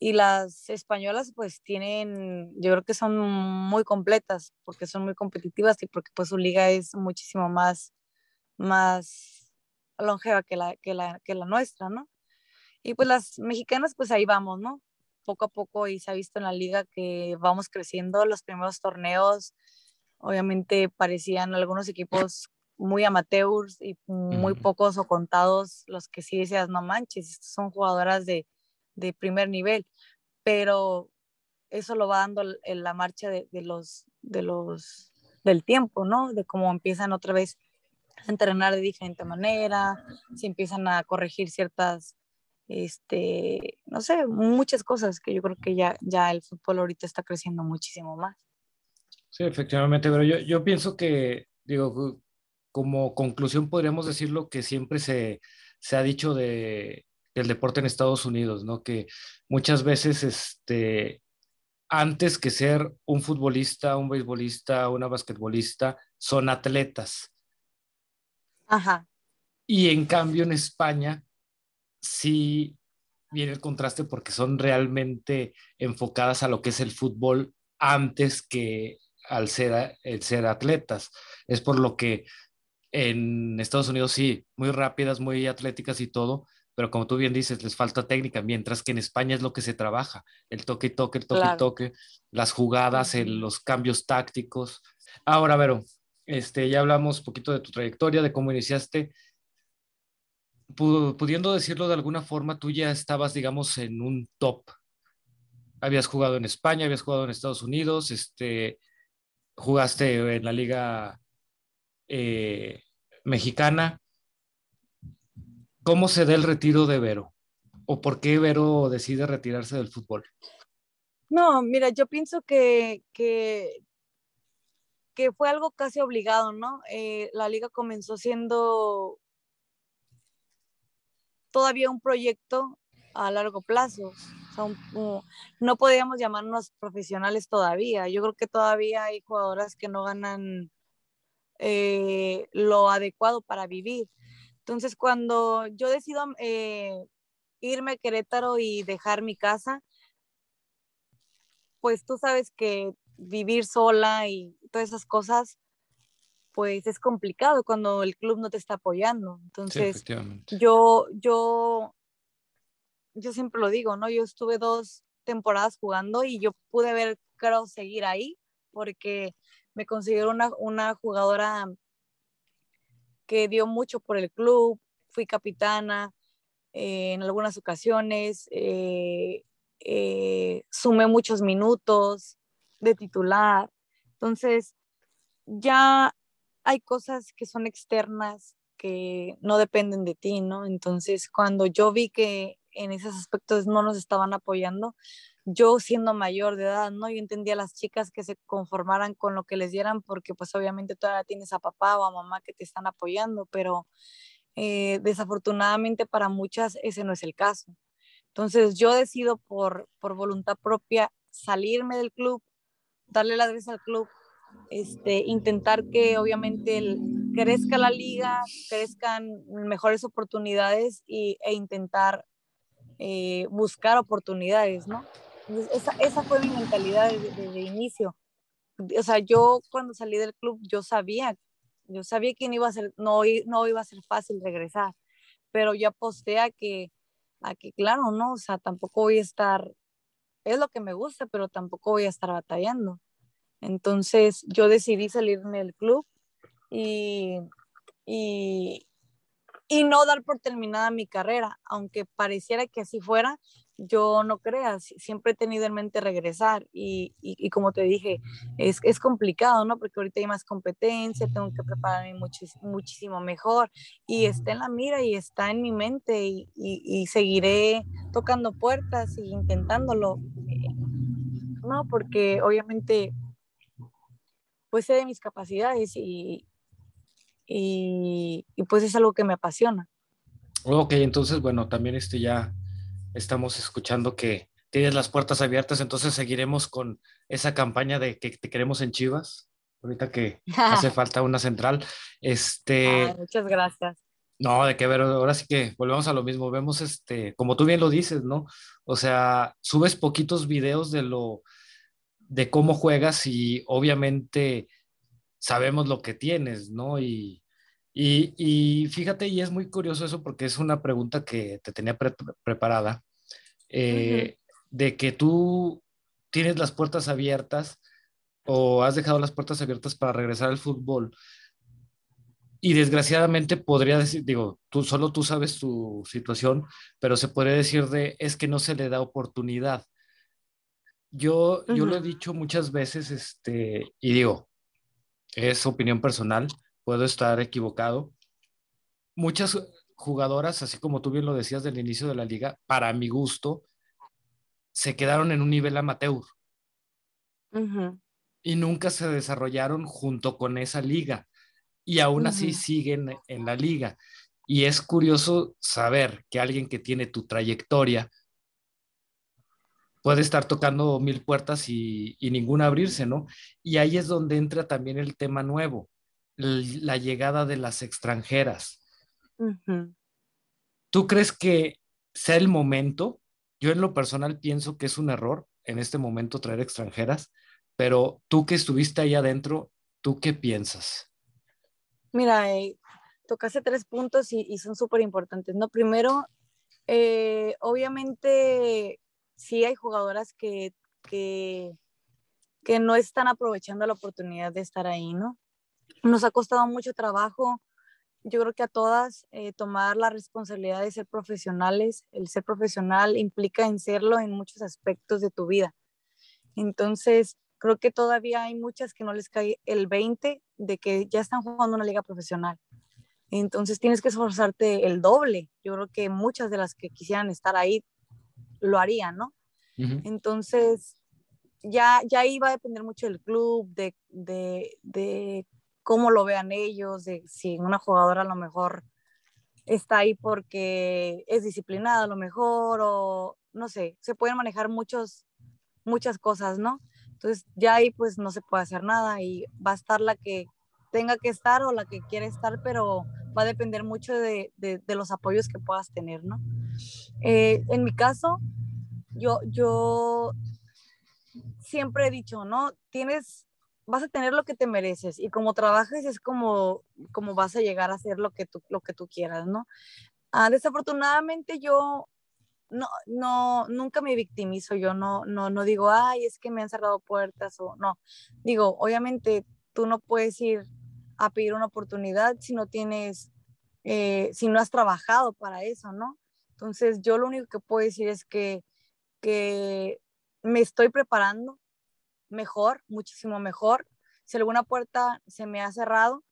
Y las españolas pues tienen, yo creo que son muy completas porque son muy competitivas y porque pues su liga es muchísimo más, más longeva que la, que la, que la nuestra, ¿no? Y pues las mexicanas pues ahí vamos, ¿no? Poco a poco y se ha visto en la liga que vamos creciendo, los primeros torneos Obviamente parecían algunos equipos muy amateurs y muy pocos o contados los que sí decías, no manches, son jugadoras de, de primer nivel, pero eso lo va dando la marcha de, de, los, de los, del tiempo, ¿no? De cómo empiezan otra vez a entrenar de diferente manera, si empiezan a corregir ciertas, este, no sé, muchas cosas que yo creo que ya, ya el fútbol ahorita está creciendo muchísimo más. Sí, efectivamente, pero yo, yo pienso que, digo, como conclusión podríamos decirlo que siempre se, se ha dicho de, del deporte en Estados Unidos, ¿no? Que muchas veces, este, antes que ser un futbolista, un beisbolista, una basquetbolista, son atletas. Ajá. Y en cambio en España sí viene el contraste porque son realmente enfocadas a lo que es el fútbol antes que al ser, el ser atletas. Es por lo que en Estados Unidos sí, muy rápidas, muy atléticas y todo, pero como tú bien dices, les falta técnica, mientras que en España es lo que se trabaja, el toque y toque, el toque claro. y toque, las jugadas, el, los cambios tácticos. Ahora, Vero, este, ya hablamos un poquito de tu trayectoria, de cómo iniciaste. Pudiendo decirlo de alguna forma, tú ya estabas, digamos, en un top. Habías jugado en España, habías jugado en Estados Unidos, este, jugaste en la liga eh, mexicana. ¿Cómo se da el retiro de Vero? ¿O por qué Vero decide retirarse del fútbol? No, mira, yo pienso que, que, fue algo casi obligado, ¿no? Eh, la liga comenzó siendo todavía un proyecto a largo plazo. no podíamos llamarnos profesionales todavía. Yo creo que todavía hay jugadoras que no ganan eh, lo adecuado para vivir. Entonces, cuando yo decido eh, irme a Querétaro y dejar mi casa, pues tú sabes que vivir sola y todas esas cosas, pues es complicado cuando el club no te está apoyando. Entonces, yo, yo, yo siempre lo digo, ¿no? Yo estuve dos temporadas jugando y yo pude ver, creo, seguir ahí porque me considero una, una jugadora que dio mucho por el club, fui capitana eh, en algunas ocasiones, eh, eh, sumé muchos minutos de titular. Entonces, ya hay cosas que son externas que no dependen de ti, ¿no? Entonces, cuando yo vi que en esos aspectos no nos estaban apoyando, yo siendo mayor de edad, ¿no? Yo entendía a las chicas que se conformaran con lo que les dieran porque pues obviamente todavía tienes a papá o a mamá que te están apoyando, pero eh, desafortunadamente para muchas ese no es el caso. Entonces yo decido por, por voluntad propia salirme del club, darle las gracias al club, este, intentar que obviamente el, crezca la liga, crezcan mejores oportunidades y, e intentar eh, buscar oportunidades, ¿no? Esa, esa, fue mi mentalidad desde, inicio. O sea, yo cuando salí del club, yo sabía, yo sabía que no iba a ser, no, no iba a ser fácil regresar, pero yo aposté a que a que claro, ¿no? O sea, tampoco voy a estar, es lo que me gusta, pero tampoco voy a estar batallando. Entonces yo decidí salirme del club y, y, y no dar por terminada mi carrera, aunque pareciera que así fuera, yo no creas, siempre he tenido en mente regresar y, y, como te dije, es, es, complicado, ¿no? Porque ahorita hay más competencia, tengo que prepararme muchísimo mejor y está en la mira y está en mi mente y, y seguiré tocando puertas y intentándolo, ¿no? Porque obviamente, pues sé de mis capacidades y, y, pues es algo que me apasiona. Ok, entonces, bueno, también este ya estamos escuchando que tienes las puertas abiertas, entonces seguiremos con esa campaña de que te queremos en Chivas, ahorita que <laughs> hace falta una central. Este, muchas gracias. No, de que ver, ahora sí que volvemos a lo mismo, vemos este, como tú bien lo dices, ¿no? O sea, subes poquitos videos de lo, de cómo juegas y obviamente sabemos lo que tienes, ¿no? Y, y, fíjate, y es muy curioso eso porque es una pregunta que te tenía preparada, eh, de que tú tienes las puertas abiertas o has dejado las puertas abiertas para regresar al fútbol. Y desgraciadamente podría decir, digo, tú solo tú sabes tu situación, pero se podría decir de es que no se le da oportunidad. Yo, yo lo he dicho muchas veces, este, y digo, es opinión personal, puedo estar equivocado. Muchas jugadoras, así como tú bien lo decías del inicio de la liga, para mi gusto, se quedaron en un nivel amateur. Y nunca se desarrollaron junto con esa liga. Y aún así siguen en la liga. Y es curioso saber que alguien que tiene tu trayectoria puede estar tocando mil puertas y, y ninguna abrirse, ¿no? Y ahí es donde entra también el tema nuevo la llegada de las extranjeras. ¿Tú crees que sea el momento? Yo en lo personal pienso que es un error en este momento traer extranjeras, pero tú que estuviste ahí adentro, ¿tú qué piensas? Mira, eh, tocaste tres puntos y, son súper importantes, ¿no? Primero, eh, obviamente sí hay jugadoras que, que, que no están aprovechando la oportunidad de estar ahí, ¿no? Nos ha costado mucho trabajo, yo creo que a todas, eh, tomar la responsabilidad de ser profesionales. El ser profesional implica en serlo en muchos aspectos de tu vida. Entonces, creo que todavía hay muchas que no les cae el 20 de que ya están jugando una liga profesional. Entonces tienes que esforzarte el doble. Yo creo que muchas de las que quisieran estar ahí lo harían, ¿no? Entonces, ya, ya ahí va a depender mucho del club, de, de, de cómo lo vean ellos, de si una jugadora a lo mejor está ahí porque es disciplinada a lo mejor o no sé, se pueden manejar muchos, muchas cosas, ¿no? Entonces ya ahí pues no se puede hacer nada y va a estar la que tenga que estar o la que quiere estar, pero va a depender mucho de, de, los apoyos que puedas tener, ¿no? Eh, en mi caso, yo, yo siempre he dicho, ¿no? Tienes, vas a tener lo que te mereces y como trabajes es como, como vas a llegar a hacer lo que tú, lo que tú quieras, ¿no? Ah, desafortunadamente yo no, no, nunca me victimizo, yo no, no, no digo, ay, es que me han cerrado puertas o no. Digo, obviamente tú no puedes ir a pedir una oportunidad si no tienes, eh, si no has trabajado para eso, ¿no? Entonces yo lo único que puedo decir es que, que me estoy preparando mejor, muchísimo mejor. Si alguna puerta se me ha cerrado,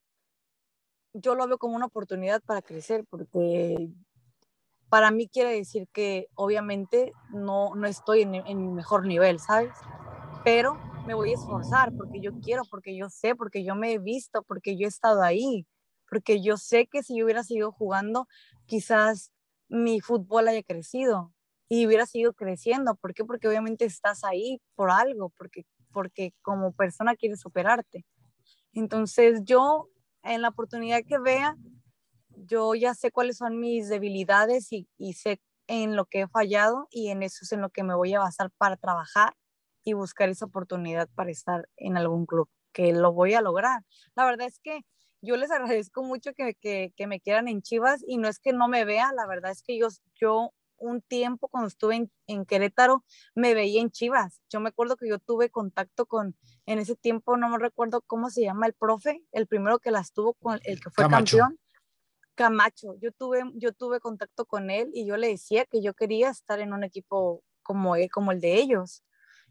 yo lo veo como una oportunidad para crecer, porque para mí quiere decir que obviamente no, no estoy en, en mi mejor nivel, ¿sabes? Pero me voy a esforzar porque yo quiero, porque yo sé, porque yo me he visto, porque yo he estado ahí, porque yo sé que si yo hubiera seguido jugando, quizás mi fútbol haya crecido y hubiera seguido creciendo. ¿Por qué? Porque obviamente estás ahí por algo, porque, porque como persona quieres superarte. Entonces yo, en la oportunidad que vea, yo ya sé cuáles son mis debilidades y, y sé en lo que he fallado y en eso es en lo que me voy a basar para trabajar y buscar esa oportunidad para estar en algún club, que lo voy a lograr. La verdad es que yo les <laughs> agradezco mucho que, que, que me quieran en Chivas y no es que no me vea, la verdad es que yo, yo un tiempo cuando estuve en, en, Querétaro me veía en Chivas. Yo me acuerdo que yo tuve contacto con, en ese tiempo no me recuerdo cómo se llama el profe, el primero que las tuvo con el que fue campeón. Camacho, yo tuve, yo tuve contacto con él y yo le decía que yo quería estar en un equipo como, él, como el de ellos.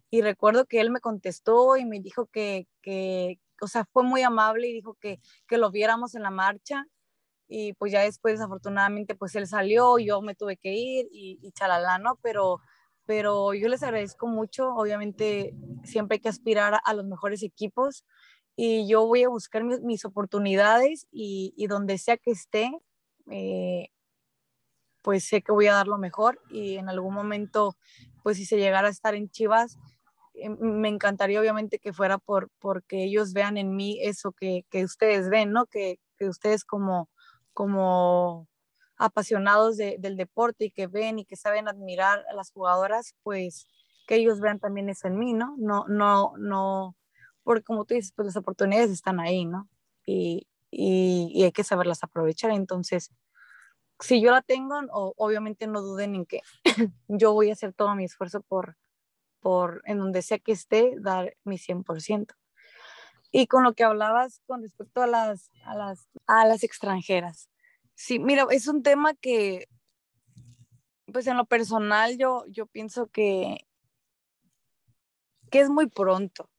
Y recuerdo que él me contestó y me dijo que, que o sea, fue muy amable y dijo que, que lo viéramos en la marcha. Y pues ya después, desafortunadamente, pues él salió, yo me tuve que ir y, y chalala, ¿no? Pero, pero yo les agradezco mucho. Obviamente, siempre hay que aspirar a, los mejores equipos y yo voy a buscar mis, mis oportunidades y, y, donde sea que esté, eh, pues sé que voy a dar lo mejor y en algún momento, pues si se llegara a estar en Chivas, Em, me encantaría obviamente que fuera por porque ellos vean en mí eso que, que ustedes ven, ¿no? Que, que ustedes como, como apasionados de, del deporte y que ven y que saben admirar a las jugadoras, pues que ellos vean también eso en mí, ¿no? No, no, no, porque como tú dices, pues las oportunidades están ahí, ¿no? Y, y, y hay que saberlas aprovechar. Entonces, si yo la tengo, o, obviamente no duden en que <laughs> yo voy a hacer todo mi esfuerzo por, por en donde sea que esté, dar mi 100%. Y con lo que hablabas con respecto a las, a las, a las extranjeras. Sí, mira, es un tema que, pues en lo personal yo, yo pienso que, que es muy pronto,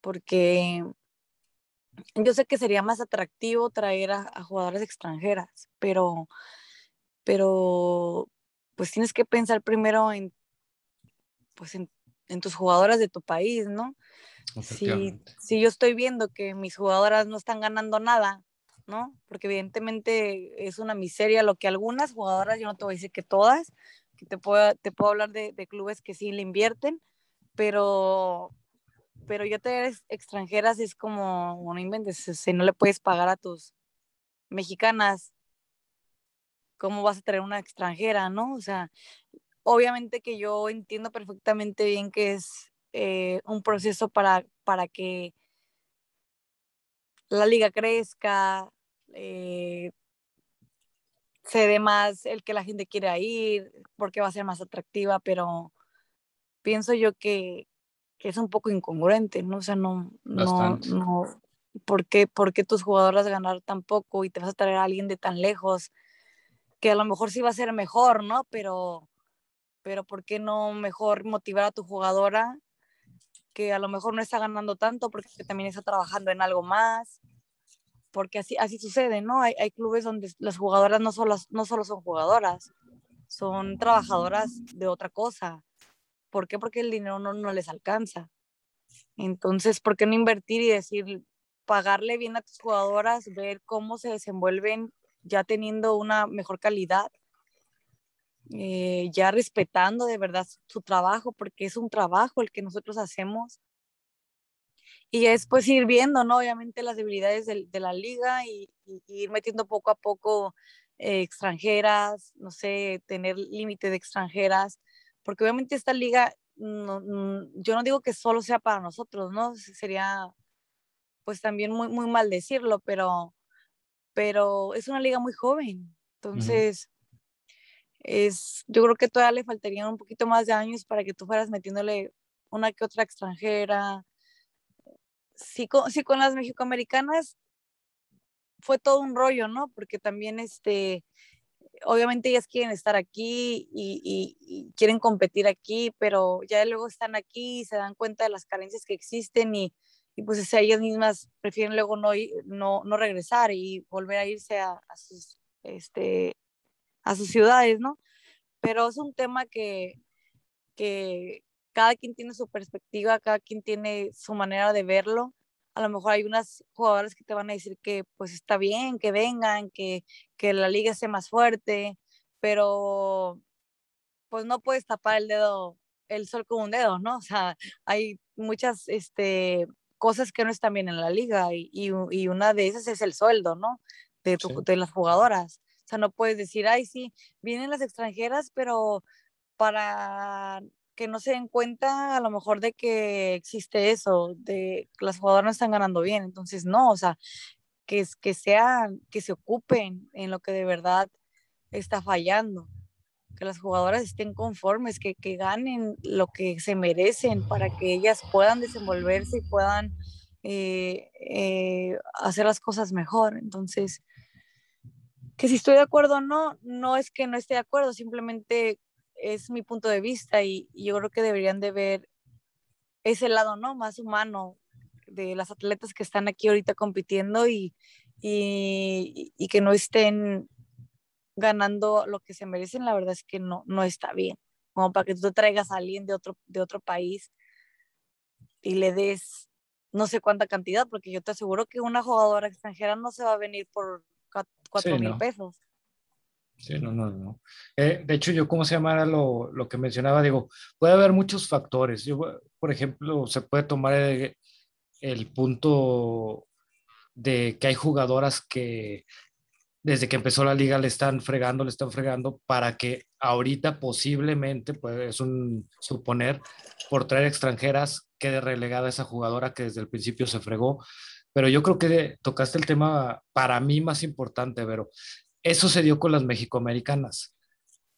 porque yo sé que sería más atractivo traer a, a jugadoras extranjeras, pero, pero pues tienes que pensar primero en, pues en en tus jugadoras de tu país, ¿no? Si, si yo estoy viendo que mis jugadoras no están ganando nada, ¿no? Porque evidentemente es una miseria lo que algunas jugadoras, yo no te voy a decir que todas, que te puedo, te puedo hablar de, clubes que sí le invierten, pero, pero ya te extranjeras es como, no inventes, si no le puedes pagar a tus mexicanas, ¿cómo vas a traer una extranjera, no? O sea, obviamente que yo entiendo perfectamente bien que es eh, un proceso para, para que la liga crezca, eh, se dé más el que la gente quiera ir, porque va a ser más atractiva, pero pienso yo que, que es un poco incongruente, ¿no? O sea, no, no, no, ¿por qué, ¿por qué tus jugadoras ganar tan poco y te vas a traer a alguien de tan lejos? Que a lo mejor sí va a ser mejor, ¿no? Pero pero ¿por qué no mejor motivar a tu jugadora que a lo mejor no está ganando tanto porque también está trabajando en algo más? Porque así, así sucede, ¿no? Hay, hay clubes donde las jugadoras no solo, no solo son jugadoras, son trabajadoras de otra cosa. ¿Por qué? Porque el dinero no, no les alcanza. Entonces, ¿por qué no invertir y decir, pagarle bien a tus jugadoras, ver cómo se desenvuelven ya teniendo una mejor calidad, eh, ya respetando de verdad su, trabajo, porque es un trabajo el que nosotros hacemos. Y después ir viendo, ¿no? Obviamente las debilidades de, la liga y, ir metiendo poco a poco eh, extranjeras, no sé, tener límite de extranjeras, porque obviamente esta liga, mm, yo no digo que solo sea para nosotros, ¿no? Sería pues también muy, muy mal decirlo, pero, pero es una liga muy joven. Entonces, es, yo creo que todavía le faltarían un poquito más de años para que tú fueras metiéndole una que otra extranjera. Sí, con, sí, con las mexicoamericanas fue todo un rollo, ¿no? Porque también, este, obviamente ellas quieren estar aquí y, y, quieren competir aquí, pero ya luego están aquí y se dan cuenta de las carencias que existen y, y pues ellas mismas prefieren luego no, no, no regresar y volver a irse a, a, sus, este, a sus ciudades, ¿no? Pero es un tema que, que cada quien tiene su perspectiva, cada quien tiene su manera de verlo. A lo mejor hay unas jugadoras que te van a decir que pues está bien, que vengan, que, que la liga sea más fuerte, pero pues no puedes tapar el dedo, el sol con un dedo, ¿no? O sea, hay muchas este, cosas que no están bien en la liga y, y, una de esas es el sueldo, ¿no? De, de las jugadoras. O sea, no puedes decir, ay, sí, vienen las extranjeras, pero para que no se den cuenta a lo mejor de que existe eso, de que las jugadoras no están ganando bien. Entonces, no, o sea, que, que sean, que se ocupen en lo que de verdad está fallando que las jugadoras estén conformes, que, que ganen lo que se merecen para que ellas puedan desenvolverse y puedan eh, eh, hacer las cosas mejor. Entonces, que si estoy de acuerdo o no, no es que no esté de acuerdo, simplemente es mi punto de vista y, yo creo que deberían de ver ese lado, ¿no? Más humano de las atletas que están aquí ahorita compitiendo y, y, y que no estén ganando lo que se merecen, la verdad es que no, no está bien. Como para que tú te traigas a alguien de otro, de otro país y le des no sé cuánta cantidad, porque yo te aseguro que una jugadora extranjera no se va a venir por cuatro mil pesos. Sí, no, no, no. Eh, de hecho, yo, ¿cómo se llama lo, lo, que mencionaba? Digo, puede haber muchos factores. Yo, por ejemplo, se puede tomar el, el punto de que hay jugadoras que desde que empezó la liga le están fregando, le están fregando para que ahorita posiblemente, pues es un suponer, por traer extranjeras quede relegada esa jugadora que desde el principio se fregó. Pero yo creo que tocaste el tema para mí más importante, pero eso se dio con las mexicoamericanas.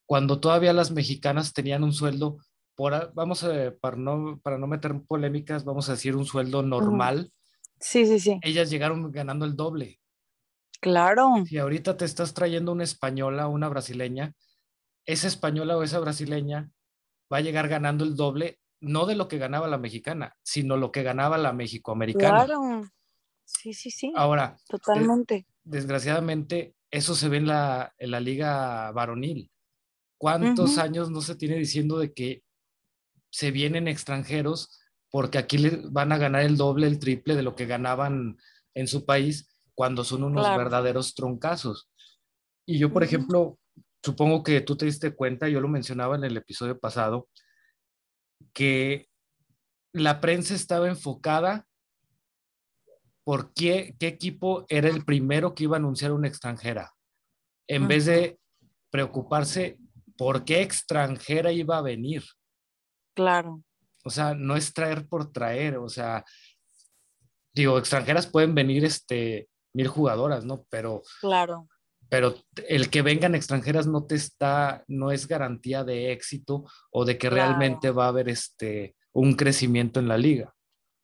Cuando todavía las mexicanas tenían un sueldo, por, vamos a, para no, para no meter polémicas, vamos a decir un sueldo normal. Sí, sí, sí. Ellas llegaron ganando el doble. Claro. Si ahorita te estás trayendo una española o una brasileña, esa española o esa brasileña va a llegar ganando el doble, no de lo que ganaba la mexicana, sino lo que ganaba la mexicoamericana. Claro. Sí, sí, sí. Ahora, totalmente. desgraciadamente, eso se ve en la, en la liga varonil. ¿Cuántos años no se tiene diciendo de que se vienen extranjeros porque aquí van a ganar el doble, el triple de lo que ganaban en su país? cuando son unos verdaderos troncazos. Y yo, por ejemplo, supongo que tú te diste cuenta, yo lo mencionaba en el episodio pasado, que la prensa estaba enfocada por qué, qué equipo era el primero que iba a anunciar una extranjera, en vez de preocuparse por qué extranjera iba a venir. Claro. O sea, no es traer por traer, o sea, digo, extranjeras pueden venir este, mil jugadoras, ¿no? Pero, claro. pero el que vengan extranjeras no te está, no es garantía de éxito o de que realmente va a haber este, un crecimiento en la liga.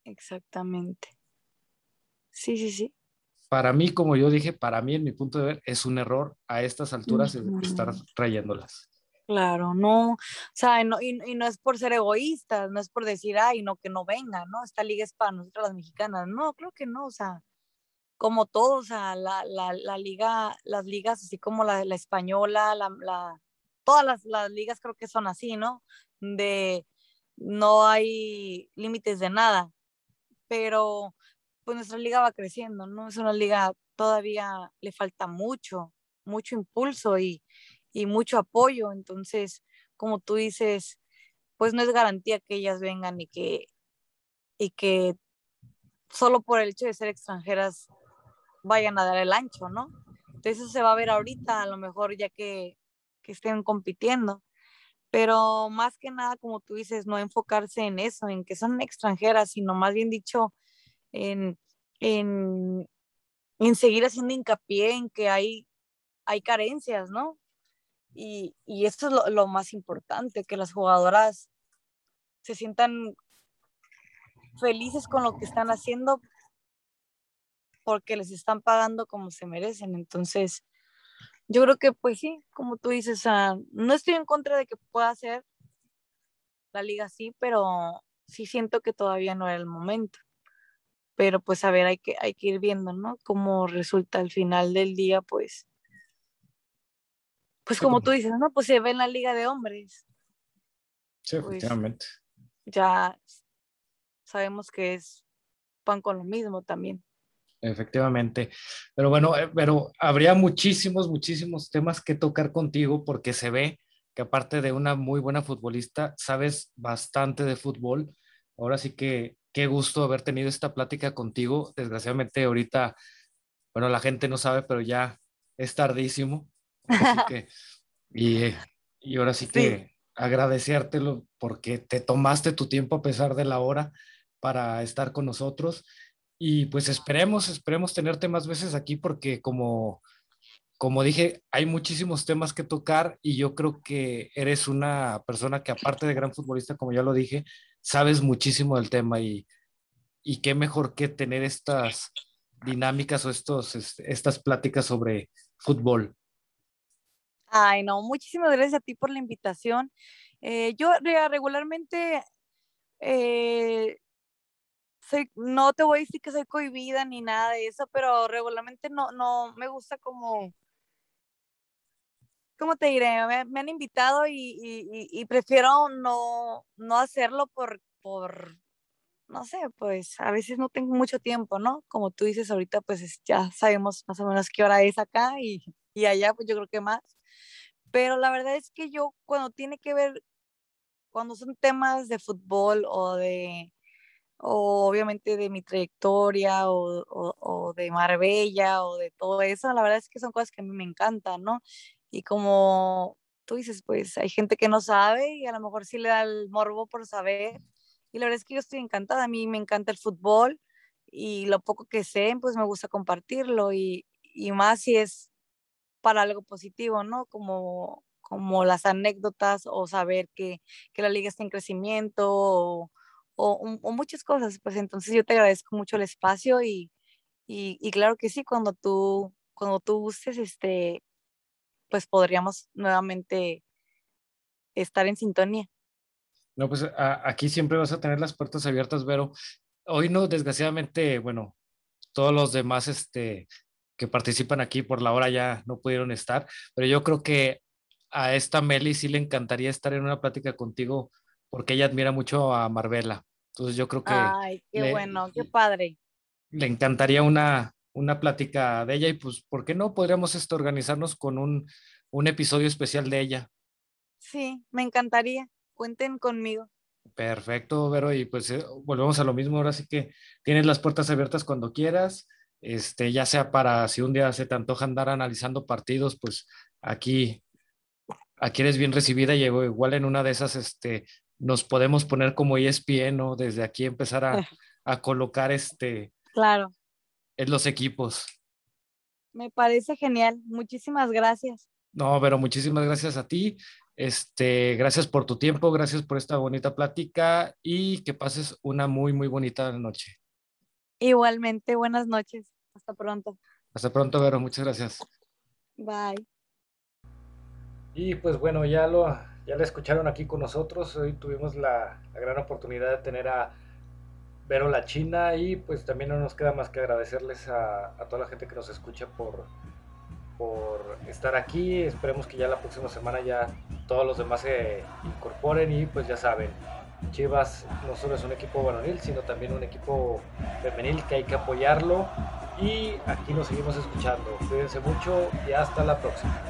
Exactamente. Sí, sí, sí. Para mí, como yo dije, para mí, en mi punto de ver, es un error a estas alturas estar trayéndolas. Claro, no, o sea, y, y, no es por ser egoístas, no es por decir, ay, no, que no venga, ¿no? Esta liga es para nosotros las mexicanas. No, creo que no, o sea, como todos, o sea, la, la, la, liga, las ligas así como la, la española, la, la todas las, las, ligas creo que son así, ¿no? De no hay límites de nada, pero pues nuestra liga va creciendo, ¿no? Es una liga todavía le falta mucho, mucho impulso y, y mucho apoyo, entonces, como tú dices, pues no es garantía que ellas vengan y que, y que solo por el hecho de ser extranjeras vayan a dar el ancho, ¿no? Entonces eso se va a ver ahorita, a lo mejor ya que, que estén compitiendo. Pero más que nada, como tú dices, no enfocarse en eso, en que son extranjeras, sino más bien dicho, en, en, en seguir haciendo hincapié en que hay, hay carencias, ¿no? Y, y esto es lo, lo, más importante, que las jugadoras se sientan felices con lo que están haciendo porque les están pagando como se merecen. Entonces, yo creo que pues sí, como tú dices, no estoy en contra de que pueda ser la liga así, pero sí siento que todavía no era el momento. Pero pues a ver, hay que, hay que ir viendo, ¿no? Cómo resulta al final del día, pues. Pues como tú dices, ¿no? Pues se ve en la liga de hombres. Sí, pues, efectivamente. Ya sabemos que es pan con lo mismo también. Efectivamente. Pero bueno, eh, pero habría muchísimos, muchísimos temas que tocar contigo porque se ve que aparte de una muy buena futbolista, sabes bastante de fútbol. Ahora sí que qué gusto haber tenido esta plática contigo. Desgraciadamente ahorita, bueno, la gente no sabe, pero ya es tardísimo. Así <laughs> que, y, y ahora sí que sí. agradecértelo porque te tomaste tu tiempo a pesar de la hora para estar con nosotros. Y pues esperemos, esperemos tenerte más veces aquí porque como, como dije, hay muchísimos temas que tocar y yo creo que eres una persona que aparte de gran futbolista, como ya lo dije, sabes muchísimo del tema y, y qué mejor que tener estas dinámicas o estos, estas pláticas sobre fútbol. Ay, no, muchísimas gracias a ti por la invitación. Eh, yo regularmente eh, soy, no te voy a decir que soy cohibida ni nada de eso, pero regularmente no, no me gusta como, ¿cómo te diré? Me, han invitado y, prefiero no, no hacerlo por, por, no sé, pues a veces no tengo mucho tiempo, ¿no? Como tú dices ahorita, pues ya sabemos más o menos qué hora es acá y, y allá, pues yo creo que más. Pero la verdad es que yo cuando tiene que ver, cuando son temas de fútbol o de o obviamente de mi trayectoria o, o, o, de Marbella o de todo eso, la verdad es que son cosas que a mí me encantan, ¿no? Y como tú dices, pues hay gente que no sabe y a lo mejor sí le da el morbo por saber. Y la verdad es que yo estoy encantada, a mí me encanta el fútbol y lo poco que sé, pues me gusta compartirlo y, y más si es para algo positivo, ¿no? Como, como las anécdotas o saber que, que la liga está en crecimiento o, o, o, muchas cosas, pues entonces yo te agradezco mucho el espacio y, y, y, claro que sí, cuando tú, cuando tú gustes, este, pues podríamos nuevamente estar en sintonía. No, pues a, aquí siempre vas a tener las puertas abiertas, Vero. Hoy no, desgraciadamente, bueno, todos los demás este, que participan aquí por la hora ya no pudieron estar, pero yo creo que a esta Meli sí le encantaría estar en una plática contigo porque ella admira mucho a Marbella. Entonces yo creo que... Ay, qué le, bueno, qué padre. Le encantaría una, una plática de ella y pues, ¿por qué no? Podríamos esto, organizarnos con un, un episodio especial de ella. Sí, me encantaría. Cuenten conmigo. Perfecto, Vero, y pues eh, volvemos a lo mismo. Ahora sí que tienes las puertas abiertas cuando quieras, este, ya sea para si un día se te antoja andar analizando partidos, pues aquí, aquí eres bien recibida y igual en una de esas, este, nos podemos poner como ESPN o desde aquí empezar a, <laughs> a, colocar este claro en los equipos. Me parece genial. Muchísimas gracias. No, pero muchísimas gracias a ti. Este, gracias por tu tiempo, gracias por esta bonita plática y que pases una muy, muy bonita noche. Igualmente, buenas noches. Hasta pronto. Hasta pronto, Vero. Muchas gracias. Bye. Y pues bueno, ya lo, ya la escucharon aquí con nosotros. Hoy tuvimos la, la gran oportunidad de tener a Vero La China y pues también no nos queda más que agradecerles a, a toda la gente que nos escucha por, por estar aquí. Esperemos que ya la próxima semana ya todos los demás se incorporen y pues ya saben, Chivas no solo es un equipo varonil, sino también un equipo femenil que hay que apoyarlo. Y aquí nos seguimos escuchando. Cuídense mucho y hasta la próxima.